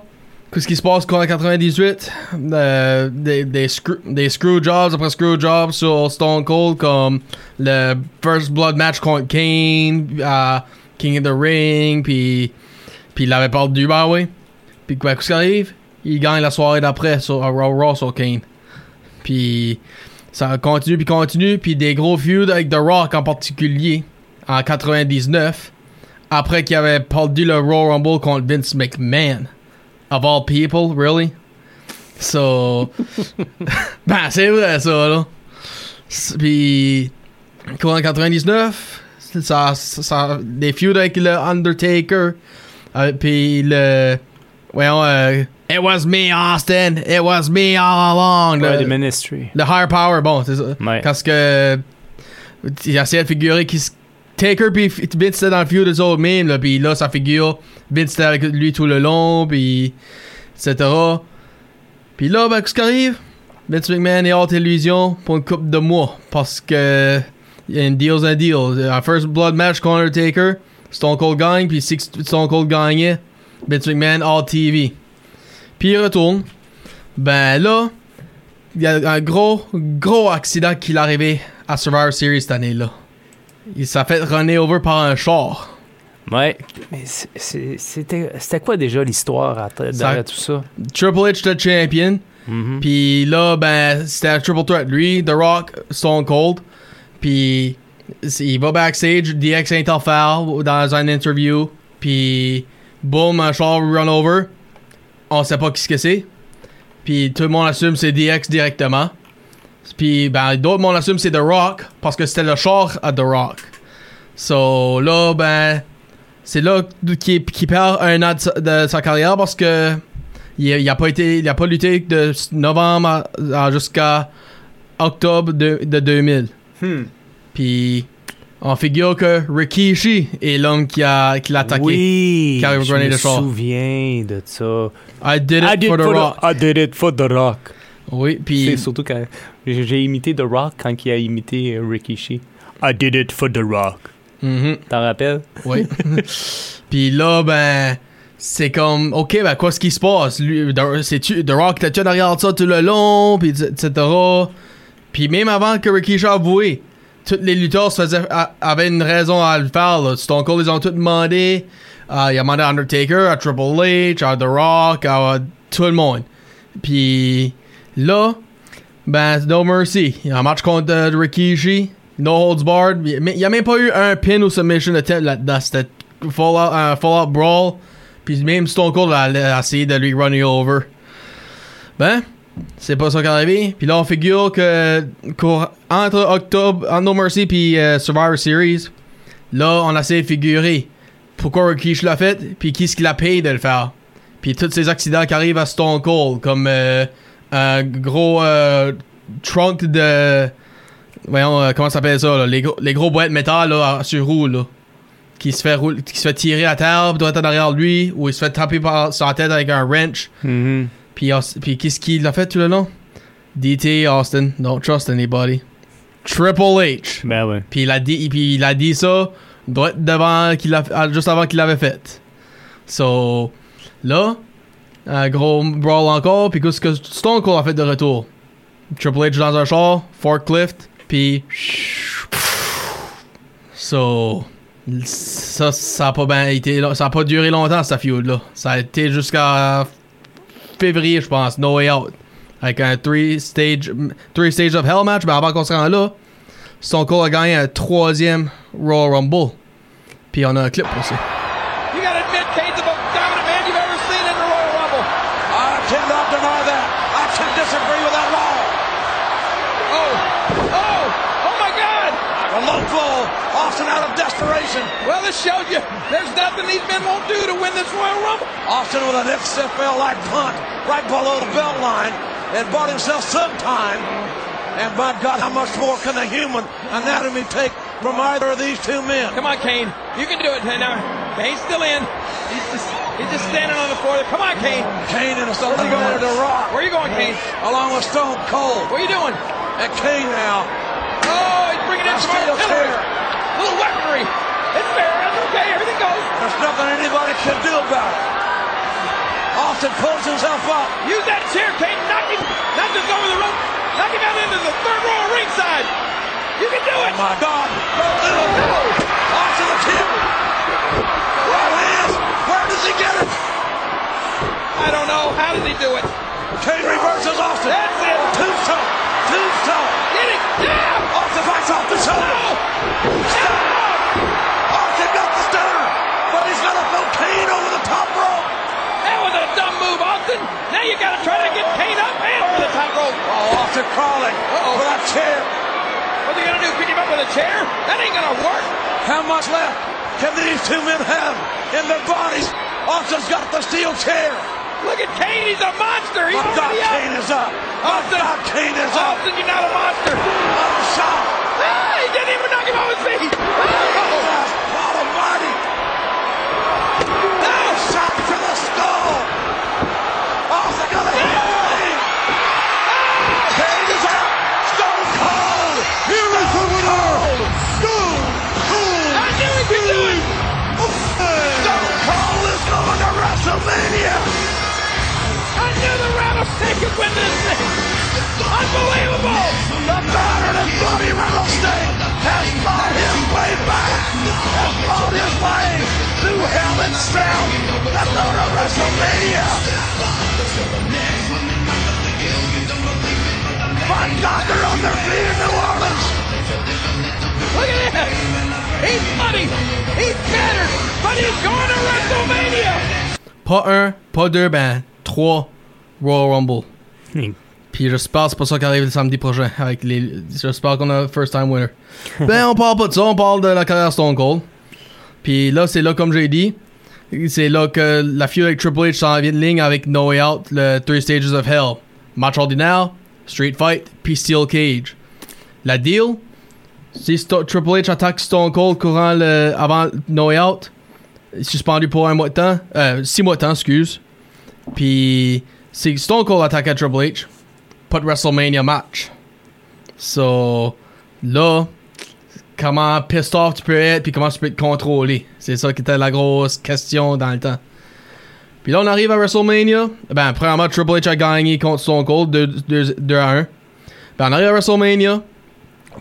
qu'est-ce qui se passe en 98? Euh, des, des, screw, des screw jobs après screw jobs sur Stone Cold comme le First Blood match contre Kane, à King of the Ring, puis puis il avait perdu, bah oui. Puis quoi, qu'est-ce qui arrive? Il gagne la soirée d'après sur Raw sur Kane. Puis ça continue, puis continue, puis des gros feuds avec The Rock en particulier en 99. Après qu'il avait perdu le Raw Rumble contre Vince McMahon. Of all people, really? So. ben, c'est vrai ça, là. Puis. En 99, ça, ça, des feuds avec le Undertaker. Euh, puis le voyons, euh, It was me, Austin. It was me all along.
Ouais,
Le-
The Ministry.
Le higher power, bon, c'est ça.
Ouais.
Parce que. Il essayait de figurer qu'il s- Taker puis Vince était dans le feud des autres mêmes, là, puis là, ça figure. Vince était avec lui tout le long, puis. etc. Puis là, ben, qu'est-ce qui arrive? Vince McMahon est hors télévision pour une couple de mois. Parce que. Il y a une deal's un deal. Un first blood match contre Undertaker. Stone Cold gagne, puis si Stone Cold gagnait, Vince McMahon hors TV. Puis il retourne. Ben là, il y a un gros, gros accident qui est arrivé à Survivor Series cette année-là. Il s'est fait runner over par un char.
Ouais. Mais c'était quoi déjà l'histoire derrière tout ça?
Triple H était champion.
Mhm.
Puis là, ben, c'était un triple threat. Lui, The Rock, Stone Cold. Puis il va backstage, DX foul dans une interview. Puis boom, un char run over. On sait pas qui ce que c'est. Puis tout le monde assume c'est DX directement. Puis ben, d'autres monde assume c'est The Rock parce que c'était le char à The Rock. So là, ben, c'est là qu'il qu'il perd un an de sa, de sa carrière parce que il, a- il a pas été, il a pas lutté de novembre à- à jusqu'à octobre de, de 2000.
Hmm.
Puis on figure que Rikishi est l'homme qui a qui l'a attaqué.
Oui,
Qui a
je me souviens de ça.
I did it
I did
for the
for the-
Rock.
I did it for The Rock.
Oui,
C'est
puis
surtout quand j'ai imité The Rock quand il a imité euh, Rikishi. I did it for The Rock.
Mhm,
T'en rappelles?
oui. puis là ben c'est comme OK, ben quoi ce qui se passe? Lui, The- Rock t'as-tu derrière ça tout le long puis etc. Puis même avant que Rikishi a avoué, tous les lutteurs faisaient, avaient une raison à le faire. Là. Stone Cold, ils ont tout demandé. Euh, il a demandé à Undertaker, à Triple H, à The Rock, à tout le monde. Puis là, ben, No Mercy. Il y a un match contre euh, Rikishi. No Holds Barred. Il n'y a même pas eu un pin ou submission attempt là-dedans. C'était full out, un full out brawl. Puis même Stone Cold a, a essayé de lui runner over. Ben, c'est pas ça qui est arrivé. Puis là, on figure que entre octobre, entre No Mercy puis euh, Survivor Series, là, on essaie de figurer pourquoi Rikishi l'a fait, puis qui ce qui l'a payé de le faire. Puis tous ces accidents qui arrivent à Stone Cold, comme euh, un gros euh, trunk de... Voyons, euh, comment ça s'appelle ça? Les, gros, les gros boîtes métal là, sur roue, là. Qui se fait, roule- qui se fait tirer à terre, doit être derrière lui, ou il se fait taper par sa tête avec un wrench.
Mhm.
Puis, qu'est-ce qu'il a fait tout le long? DT Austin, don't trust anybody. Triple H.
Ben ouais.
Puis il a dit, puis il a dit ça devant qu'il a, ah, juste avant qu'il l'avait fait. So, là, un gros brawl encore, puis qu'est-ce que Stone Cold a fait de retour? Triple H dans un char, forklift, puis... So, ça, ça a pas bien été, ça a pas duré longtemps, cette feud-là. Ça a été jusqu'à février, je pense, No Way Out. Avec un three stage, three stage of Hell match, mais avant qu'on se rende là, Stone Cold a gagné un troisième Royal Rumble. Puis on a un clip pour
this showed you there's nothing these men won't do to win this Royal Rumble. Austin with an XFL-like punt right below the belt line and bought himself some time. And by God, how much more can the human anatomy take from either of these two men?
Come on, Kane. You can do it. Now, Kane's still in. He's just, he's just standing on the floor. there. Come on, Kane.
Kane and Stone Cold going to the Rock,
Where are you going, Kane?
along with Stone Cold.
What are you doing?
And Kane now.
Oh, he's bringing in some artillery. little weaponry. It's fair. That's okay. Everything goes.
There's nothing anybody can do about it. Austin pulls himself up.
Use that chair, Kane. Knock him. Not just over the rope. Knock him out into the third row of ringside. You can do it.
Oh my God. No. Austin the kid. Right hands. Where does he get it?
I don't know. How does he do it?
Kane reverses Austin.
That's it.
Tombstone. Tombstone.
Get it. Yeah.
Austin fights off the shoulder. Austin got the stunner. But he's got to throw Kane over the top rope.
That was a dumb move, Austin. Now you got to try to get Kane up and over the top
Austin crawling
Uh-oh.
for that chair.
What's he gonna do? Pick him up with a chair? That ain't gonna work.
How much left can these two men have in their bodies? Austin's got the steel chair.
Look at Kane, he's a monster. He's
My God,
up.
Kane is up. My
Austin,
God, Kane is up.
Austin, you're not a monster.
Another shot.
Ah, he didn't even knock him off his feet. Oh. Rattlesnake could win this thing. Unbelievable.
The battered and bloody rattlesnake has fought his way back. Has fought his way through hell itself. That's on to WrestleMania. My God, they're on their feet in New Orleans.
Look at this. He's muddy. He's battered. But he's going to WrestleMania.
Pas un, pas deux, ben trois Royal Rumble.
Hmm.
Puis j'espère c'est pas ça qui arrive le samedi prochain. Avec les, j'espère qu'on a first time winner. ben on parle pas de ça, on parle de la carrière Stone Cold. Puis là, c'est là, comme j'ai dit, c'est là que la feud avec Triple H s'en vient de ligne avec No Way Out, le Three Stages of Hell. Match ordinaire, Street Fight, puis Steel Cage. La deal, si Sto- Triple H attaque Stone Cold courant le, avant No Way Out, suspendu pour un mois de temps, euh, six mois de temps, excuse. Puis si Stone Cold attaque à Triple H, pas de WrestleMania match. So, là, comment pissed off tu peux être, puis comment tu peux te contrôler? C'est ça qui était la grosse question dans le temps. Puis là, on arrive à WrestleMania. Ben, premièrement, Triple H a gagné contre Stone Cold 2 à 1. Ben, on arrive à WrestleMania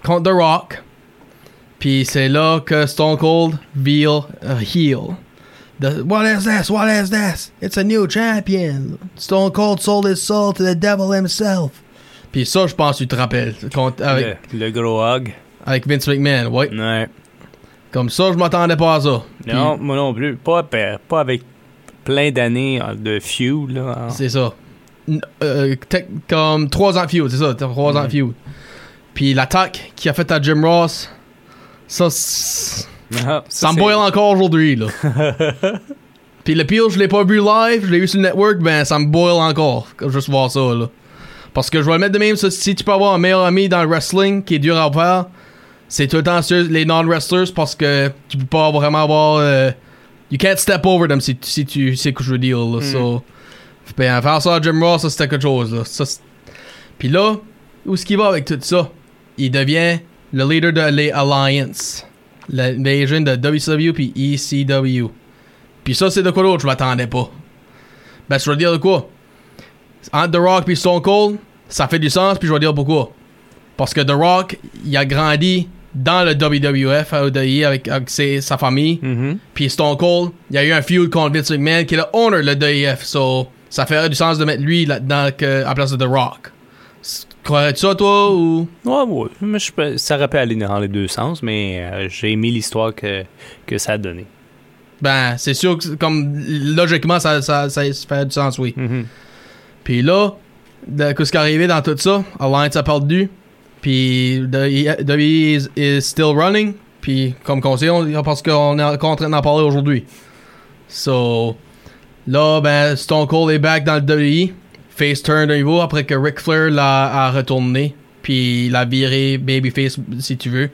contre The Rock. Puis c'est là que Stone Cold veal a heel. The, what is this? What is this? It's a new champion. Stone Cold sold his soul to the devil himself. Puis ça, je pense tu te rappelles. contre- avec,
Le, le gros hog.
avec Vince McMahon, ouais.
Ouais.
Comme ça, je m'attendais pas à ça.
Non, moi non plus. Pas, pa- pas avec plein d'années euh, de feud, là.
C'est ça. Euh, comme 3 ans de feud, c'est ça. 3 ans de feud. Puis l'attaque qu'il a faite à Jim Ross, ça,
Ah,
ça me boile encore aujourd'hui, là. Puis le pire, je l'ai pas vu live, je l'ai vu sur le network, ben ça me boile encore, juste voir ça, là. Parce que je vais le mettre de même, ça, si tu peux avoir un meilleur ami dans le wrestling qui est dur à faire, c'est tout le temps sur les non-wrestlers parce que tu peux pas vraiment avoir. euh, you can't step over them si, si tu sais que je veux dire, là. So, ben, faire ça à Jim Ross, ça c'était quelque chose, là. Ça, Puis là, où est-ce qu'il va avec tout ça? Il devient le leader de l'Alliance. L'invasion de WCW puis ECW. Puis ça, c'est de quoi d'autre je m'attendais pas. Ben, je vais dire de quoi. Entre The Rock puis Stone Cold, ça fait du sens, puis je vais dire pourquoi. Parce que The Rock, il a grandi dans le WWF, ODI, avec, avec ses- sa famille.
Mhm.
Puis Stone Cold, il y a eu un feud contre Vince McMahon qui est le owner de. So, ça ferait du sens de mettre lui là-dedans à la place de The Rock. Croirais-tu ça, toi, ou...
Ouais, ouais. Mais je ça aurait pu aller dans les deux sens, mais euh, j'ai aimé l'histoire que, que ça a donné.
Ben, c'est sûr que, comme, logiquement, ça, ça, ça, ça fait du sens, oui.
Mhm.
Puis là, qu'est-ce qui est arrivé dans tout ça? Alliance a perdu. Puis WWE is, is still running. Puis comme conseil, on, parce qu'on est en train d'en parler aujourd'hui. So, là, ben, Stone Cold est back dans le WWE. Face turn de nouveau après que Ric Flair l'a a retourné. Puis l'a viré babyface si tu veux.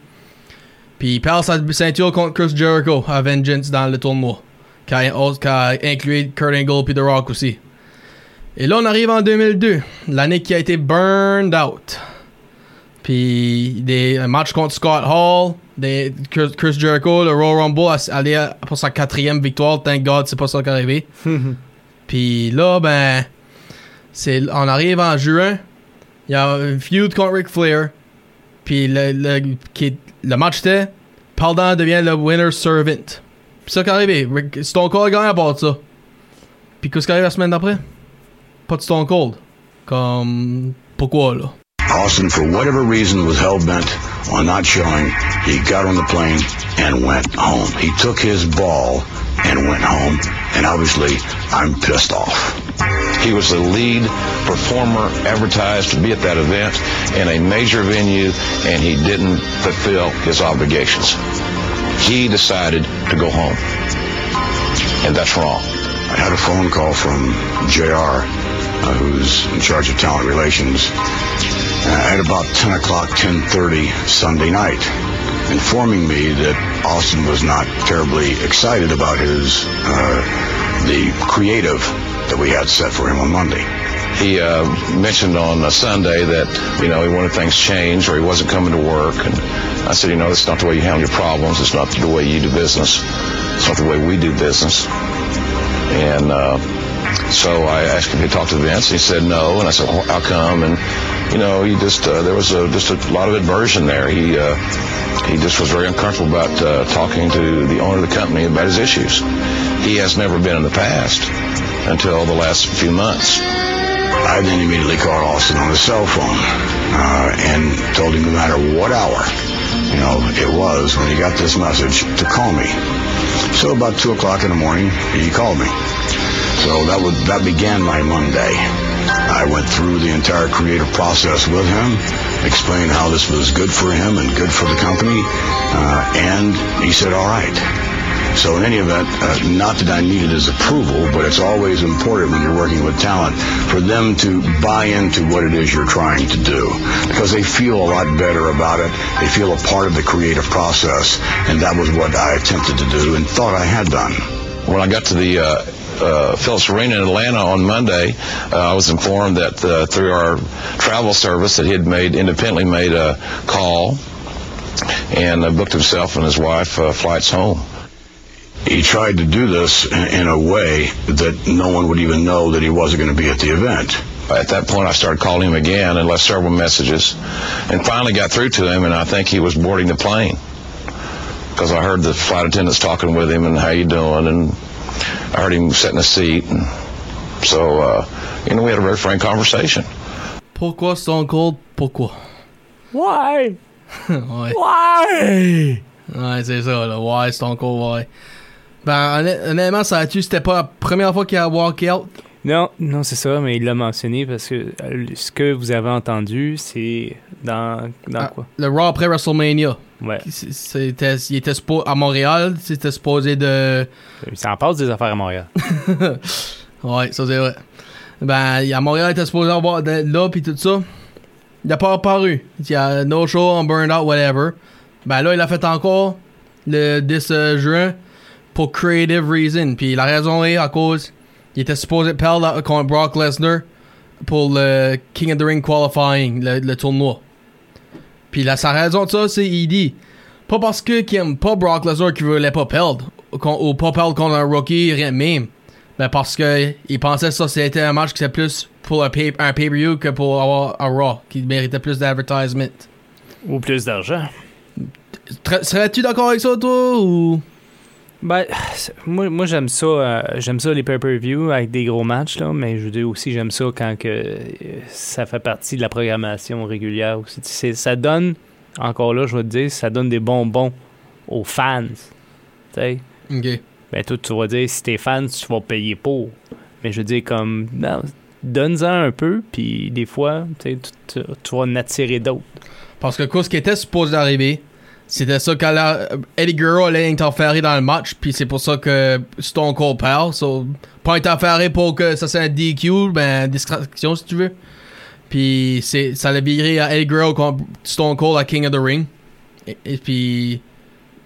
Puis il perd sa ceinture contre Chris Jericho à Vengeance dans le tournoi. Qui a, qui a inclué Kurt Angle puis The Rock aussi. Et là, on arrive en 2002, l'année qui a été burned out. Puis des un match contre Scott Hall, des, Chris Jericho, le Royal Rumble, a- allé à- pour sa quatrième victoire. Thank God, c'est pas ça qui est arrivé. Puis là, ben, c'est, on arrive en juin. Il y a un feud contre Ric Flair. Puis le, le, qui, le match était, Pardon devient le winner's servant. Puis ça qui est arrivé. Stone Cold a gagné à part ça. Puis qu'est-ce qui arrive la semaine d'après? Pas de Stone Cold. Comme. Pourquoi là?
Austin, for whatever reason, was hell bent on not showing. He got on the plane and went home. He took his ball and went home. And obviously, I'm pissed off.
He was the lead performer advertised to be at that event in a major venue, and he didn't fulfill his obligations. He decided to go home. And that's wrong.
I had a phone call from JR, uh, who's in charge of talent relations, uh, at about 10 o'clock, 10.30 Sunday night, informing me that Austin was not terribly excited about his, uh, the creative that we had set for him on Monday.
He uh, mentioned on a Sunday that, you know, he wanted things changed or he wasn't coming to work. And I said, you know, that's not the way you handle your problems. It's not the way you do business. It's not the way we do business. And uh, so I asked him he talked to Vince. He said no. And I said, well, how come? And, you know, he just, uh, there was a, just a lot of aversion there. He, uh, he just was very uncomfortable about uh, talking to the owner of the company about his issues. He has never been in the past until the last few months.
I then immediately called Austin on his cell phone uh, and told him no matter what hour, you know, it was when he got this message to call me. So about two o'clock in the morning, he called me. So that would that began my Monday. I went through the entire creative process with him, explained how this was good for him and good for the company, uh, and he said, "All right." So in any event, uh, not that I needed his approval, but it's always important when you're working with talent for them to buy into what it is you're trying to do because they feel a lot better about it. They feel a part of the creative process, and that was what I attempted to do and thought I had done.
When I got to the uh, uh, Phillips Arena in Atlanta on Monday, uh, I was informed that uh, through our travel service that he had made independently made a call and uh, booked himself and his wife uh, flights home.
He tried to do this in, in a way that no one would even know that he wasn't going to be at the event.
At that point, I started calling him again and left several messages, and finally got through to him. And I think he was boarding the plane because I heard the flight attendants talking with him and how you doing, and I heard him sit in a seat. And so, uh, you know, we had a very frank conversation.
Pourquoi Stone Cold? Pourquoi?
Why?
why?
Why?
Ouais, c'est ça, là. Why Stone Cold, why? Ben, honn- honnêtement, ça a-tu, c'était pas la première fois qu'il a walk out?
Non, non, c'est ça, mais il l'a mentionné parce que euh, ce que vous avez entendu, c'est dans, dans
Ah,
quoi?
Le Raw après WrestleMania.
Ouais.
C'était, il était à Montréal, c'était supposé de.
Il s'en passe des affaires à Montréal.
ouais, ça c'est vrai. Ben, à Montréal, il était supposé avoir là, pis tout ça. Il a pas apparu. Il y a no show, on burned out, whatever. Ben là, il a fait encore le 10 euh, juin pour creative reason. Puis la raison est à cause, il était supposé perdre contre Brock Lesnar pour le King of the Ring qualifying, le, le tournoi. Puis la, sa raison de ça, c'est il dit pas parce que qu'il aime pas Brock Lesnar qu'il voulait pas perdre ou, ou pas perdre contre un rookie, rien de même. Ben parce que il pensait que ça c'était un match qui était plus pour un pay- un pay-per-view que pour avoir un Raw, qui méritait plus d'advertisement.
Ou plus d'argent.
Serais-tu d'accord avec ça, toi, ou...
Ben, moi, moi j'aime ça. euh, j'aime ça les pay-per-view avec des gros matchs, là, mais je veux dire aussi, j'aime ça quand que, euh, ça fait partie de la programmation régulière aussi. Ça donne, encore là, je vais te dire, ça donne des bonbons aux fans. Tu sais.
Ok.
Ben, toi, tu vas dire, si t'es fan, tu vas payer pour. Mais je veux dire, comme, non, donne-en un peu, puis des fois, tu- tu vas en attirer d'autres.
Parce que quoi, ce qui était supposé arriver, c'était ça quand la- Eddie Guerrero allait interférer dans le match, puis c'est pour ça que Stone Cold perd. Pas interférer pour que ça soit un DQ, ben distraction si tu veux. Puis c'est, ça l'a viré à Eddie Guerrero contre Stone Cold à King of the Ring. Et, et puis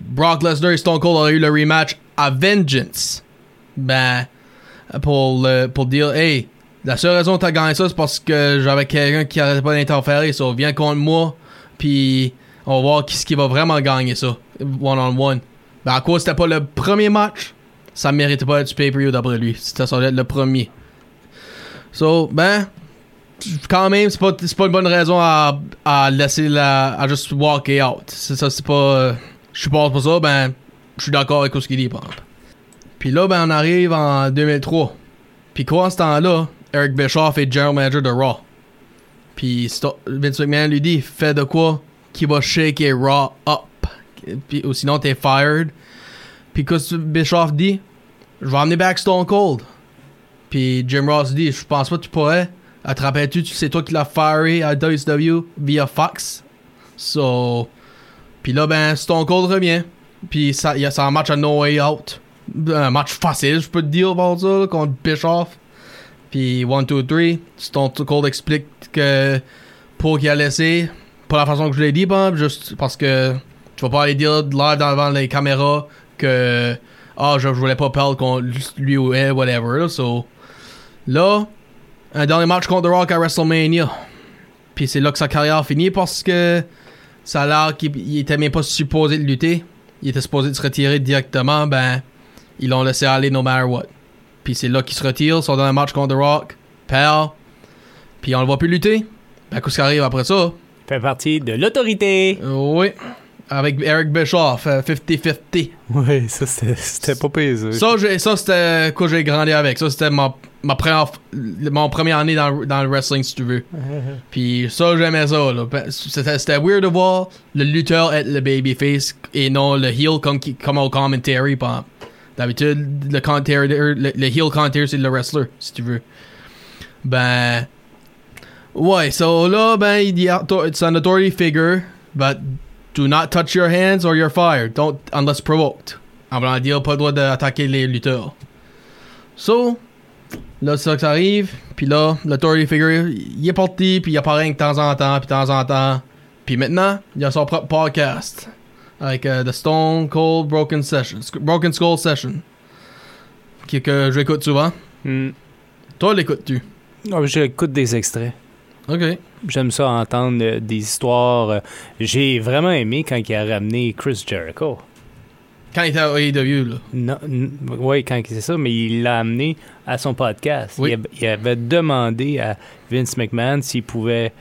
Brock Lesnar et Stone Cold auraient eu le rematch à Vengeance. Ben, pour, le, pour dire, hey, la seule raison que t'as gagné ça, c'est parce que j'avais quelqu'un qui arrêtait pas d'interférer. So, viens contre moi, puis on va voir qui, ce qui va vraiment gagner ça, one-on-one. Ben, à cause c'était pas le premier match, ça méritait pas être du pay-per-view d'après lui. C'était ça être le premier. So, ben, quand même, c'est pas, pas une bonne raison à, à laisser la. à juste walk out. C'est ça, c'est pas. je suis pas pour ça, ben, je suis d'accord avec ce qu'il dit, par. Puis là, ben, on arrive en 2003. Puis quoi, en ce temps-là, Eric Bischoff est general manager de Raw. Puis Vince McMahon lui dit, fais de quoi qui va shaker Raw up. Puis, ou sinon, t'es fired. Puis qu'est-ce que Bischoff dit? Je vais emmener back Stone Cold. Puis Jim Ross dit, je pense pas que tu pourrais. Attrapais-tu, c'est toi qui l'as firé à WCW via Fox. So. Puis là, ben, Stone Cold revient. Puis ça, y a ça en match à No Way Out. Un match facile, je peux te dire, ça, contre Bischoff. Puis 1, 2, 3. Stone Cold explique que pour qu'il a laissé, pas la façon que je l'ai dit, bah, juste parce que tu vas pas aller dire live devant les caméras que ah, je, voulais pas perdre contre lui ou elle, whatever. là. So, là, un dernier match contre The Rock à WrestleMania. Puis c'est là que sa carrière finit parce que ça a l'air qu'il il était même pas supposé de lutter. Il était supposé de se retirer directement. Ben, ils l'ont laissé aller no matter what. Puis c'est là qu'il se retire, son dernier match contre The Rock, perd. Puis on le voit plus lutter. Ben, qu'est-ce qui arrive après ça?
Fait partie de l'autorité.
Oui. Avec Eric Bischoff, euh, 50-50.
Oui, ça, c'était pas pire, ça.
Ça, j'ai- ça c'était quoi j'ai grandi avec. Ça, c'était ma, ma première, mon première année dans, dans le wrestling, si tu veux. Puis ça, j'aimais ça. là. C'était weird de voir le lutteur être le babyface et non le heel comme, comme au commentary. D'habitude, le, commentary, le, le heel commentaire, c'est le wrestler, si tu veux. Ben. Ouais, so là, ben, il dit, it's an authority figure, but do not touch your hands or you're fired. Don't, unless provoked. En voulant dire, pas le droit d'attaquer les lutteurs. So, là, c'est ça que ça arrive. Puis là, l'authority figure, il est parti, puis il apparaît de temps en temps, puis de temps en temps. Puis maintenant, il a son propre podcast. Avec euh, The Stone Cold Broken Session. Broken Skull Session. Qui que j'écoute souvent.
Hmm.
Toi, l'écoutes-tu?
Ah, J'écoute des extraits.
Ok.
J'aime ça entendre euh, des histoires. euh, J'ai vraiment aimé quand il a ramené Chris Jericho.
Quand il était à AEW, là.
Non, oui, quand c'est ça, mais il l'a amené à son podcast.
Oui.
Il, av- il avait demandé à Vince McMahon s'il pouvait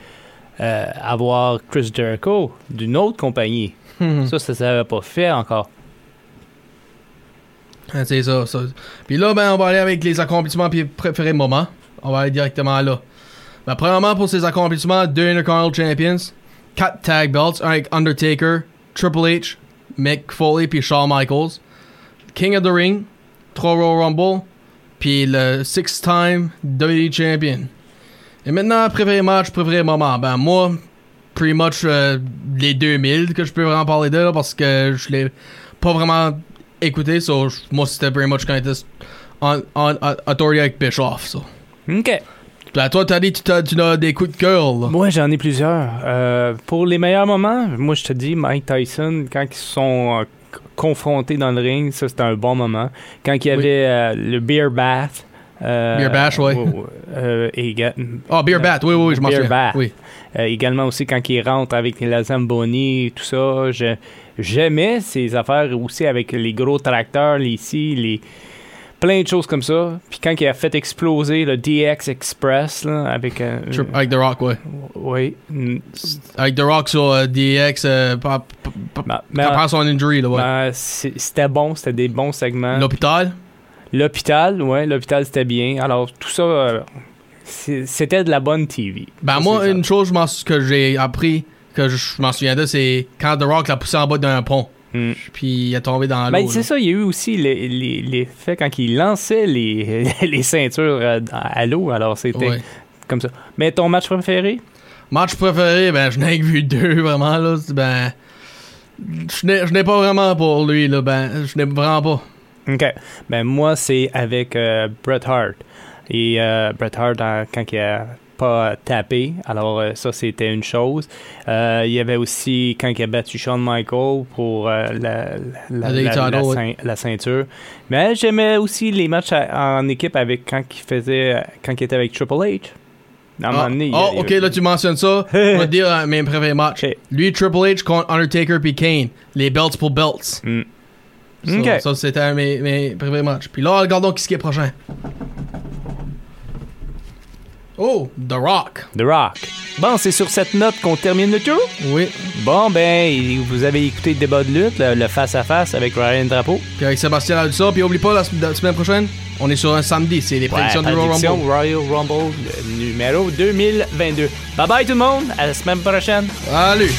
euh, avoir Chris Jericho d'une autre compagnie.
Hmm.
Ça, ça ne s'avait pas fait encore.
Ah, c'est ça, ça. Puis là, ben, on va aller avec les accomplissements puis préférés moments. On va aller directement là. Ben, premièrement, pour ses accomplissements, deux Intercontinental Champions, quatre Tag Belts, avec Undertaker, Triple H, Mick Foley puis Shawn Michaels, King of the Ring, trois Royal Rumble, puis le six-time WWE Champion. Et maintenant, préféré match, préféré moment. Ben, moi, pretty much euh, les 2000 que je peux vraiment parler de là, parce que je l'ai pas vraiment écouté. So, moi, c'était pretty much quand il était en, en, en authority avec Bischoff. So.
OK.
Toi, t'as dit que tu as, tu as des coups de cœur.
Moi, j'en ai plusieurs. Euh, pour les meilleurs moments, moi, je te dis, Mike Tyson, quand ils se sont euh, confrontés dans le ring, ça, c'était un bon moment. Quand il y
Oui.
avait euh, le Beer Bath.
Beer Bash, ouais.
et éga-
Ah, Beer Bat, oui, oui, oui, je m'en
Beer
souviens.
Bath.
Oui.
Également aussi quand il rentre avec la Zamboni et tout ça. J'aimais ces affaires aussi avec les gros tracteurs, les ici, les plein de choses comme ça. Puis quand il a fait exploser le DX Express là, avec euh,
Avec The Rock, ouais.
oui.
Avec The Rock sur euh, DX, euh,
bah, mais,
après son injury, là, ouais.
c'était bon, c'était des bons segments.
L'hôpital?
L'hôpital, ouais, l'hôpital c'était bien. Alors tout ça, euh, c'était de la bonne TV.
Ben,
Ça,
moi, une chose que j'ai appris, que je, je m'en souviens de, c'est quand The Rock l'a poussé en bas d'un pont.
Mm.
Puis il est tombé dans l'eau.
Ben,
là.
c'est ça, il y a eu aussi les- les- quand il lançait les, les ceintures euh, à l'eau, alors c'était
Ouais.
comme ça. Mais ton match préféré?
Match préféré, ben, je n'ai que vu deux, vraiment, là. Ben, je n'ai pas vraiment pour lui, là. Ben, je n'ai vraiment pas.
OK. Ben, moi, c'est avec euh, Bret Hart. Et euh, Bret Hart, quand il a pas tapé, alors euh, ça, c'était une chose. Euh, il y avait aussi quand il a battu Shawn Michael pour euh, la, la, la- ceinture. Mais j'aimais aussi les matchs à- en équipe avec quand il faisait quand il était avec Triple H. À un moment
Ah,
donné,
oh, ok, là, tu mentionnes ça. je vais te dire mes préférés matchs. Lui, Triple H contre Undertaker puis Kane. Les belts pour belts.
Mm.
Ça,
Ok.
ça, c'était mes, mes préférés matchs. Puis là, regardons ce qui est prochain. Oh, The Rock.
The Rock. Bon, c'est sur cette note qu'on termine le tour?
Oui.
Bon, ben, vous avez écouté le débat de lutte, le face-à-face avec Ryan Drapeau.
Puis avec Sébastien Aldusa. Puis oublie pas, la, sem- la semaine prochaine, on est sur un samedi. C'est les prédictions
Ouais,
du Royal Rumble.
Royal Rumble, le numéro 2022. Bye bye tout le monde, à la semaine prochaine.
Salut.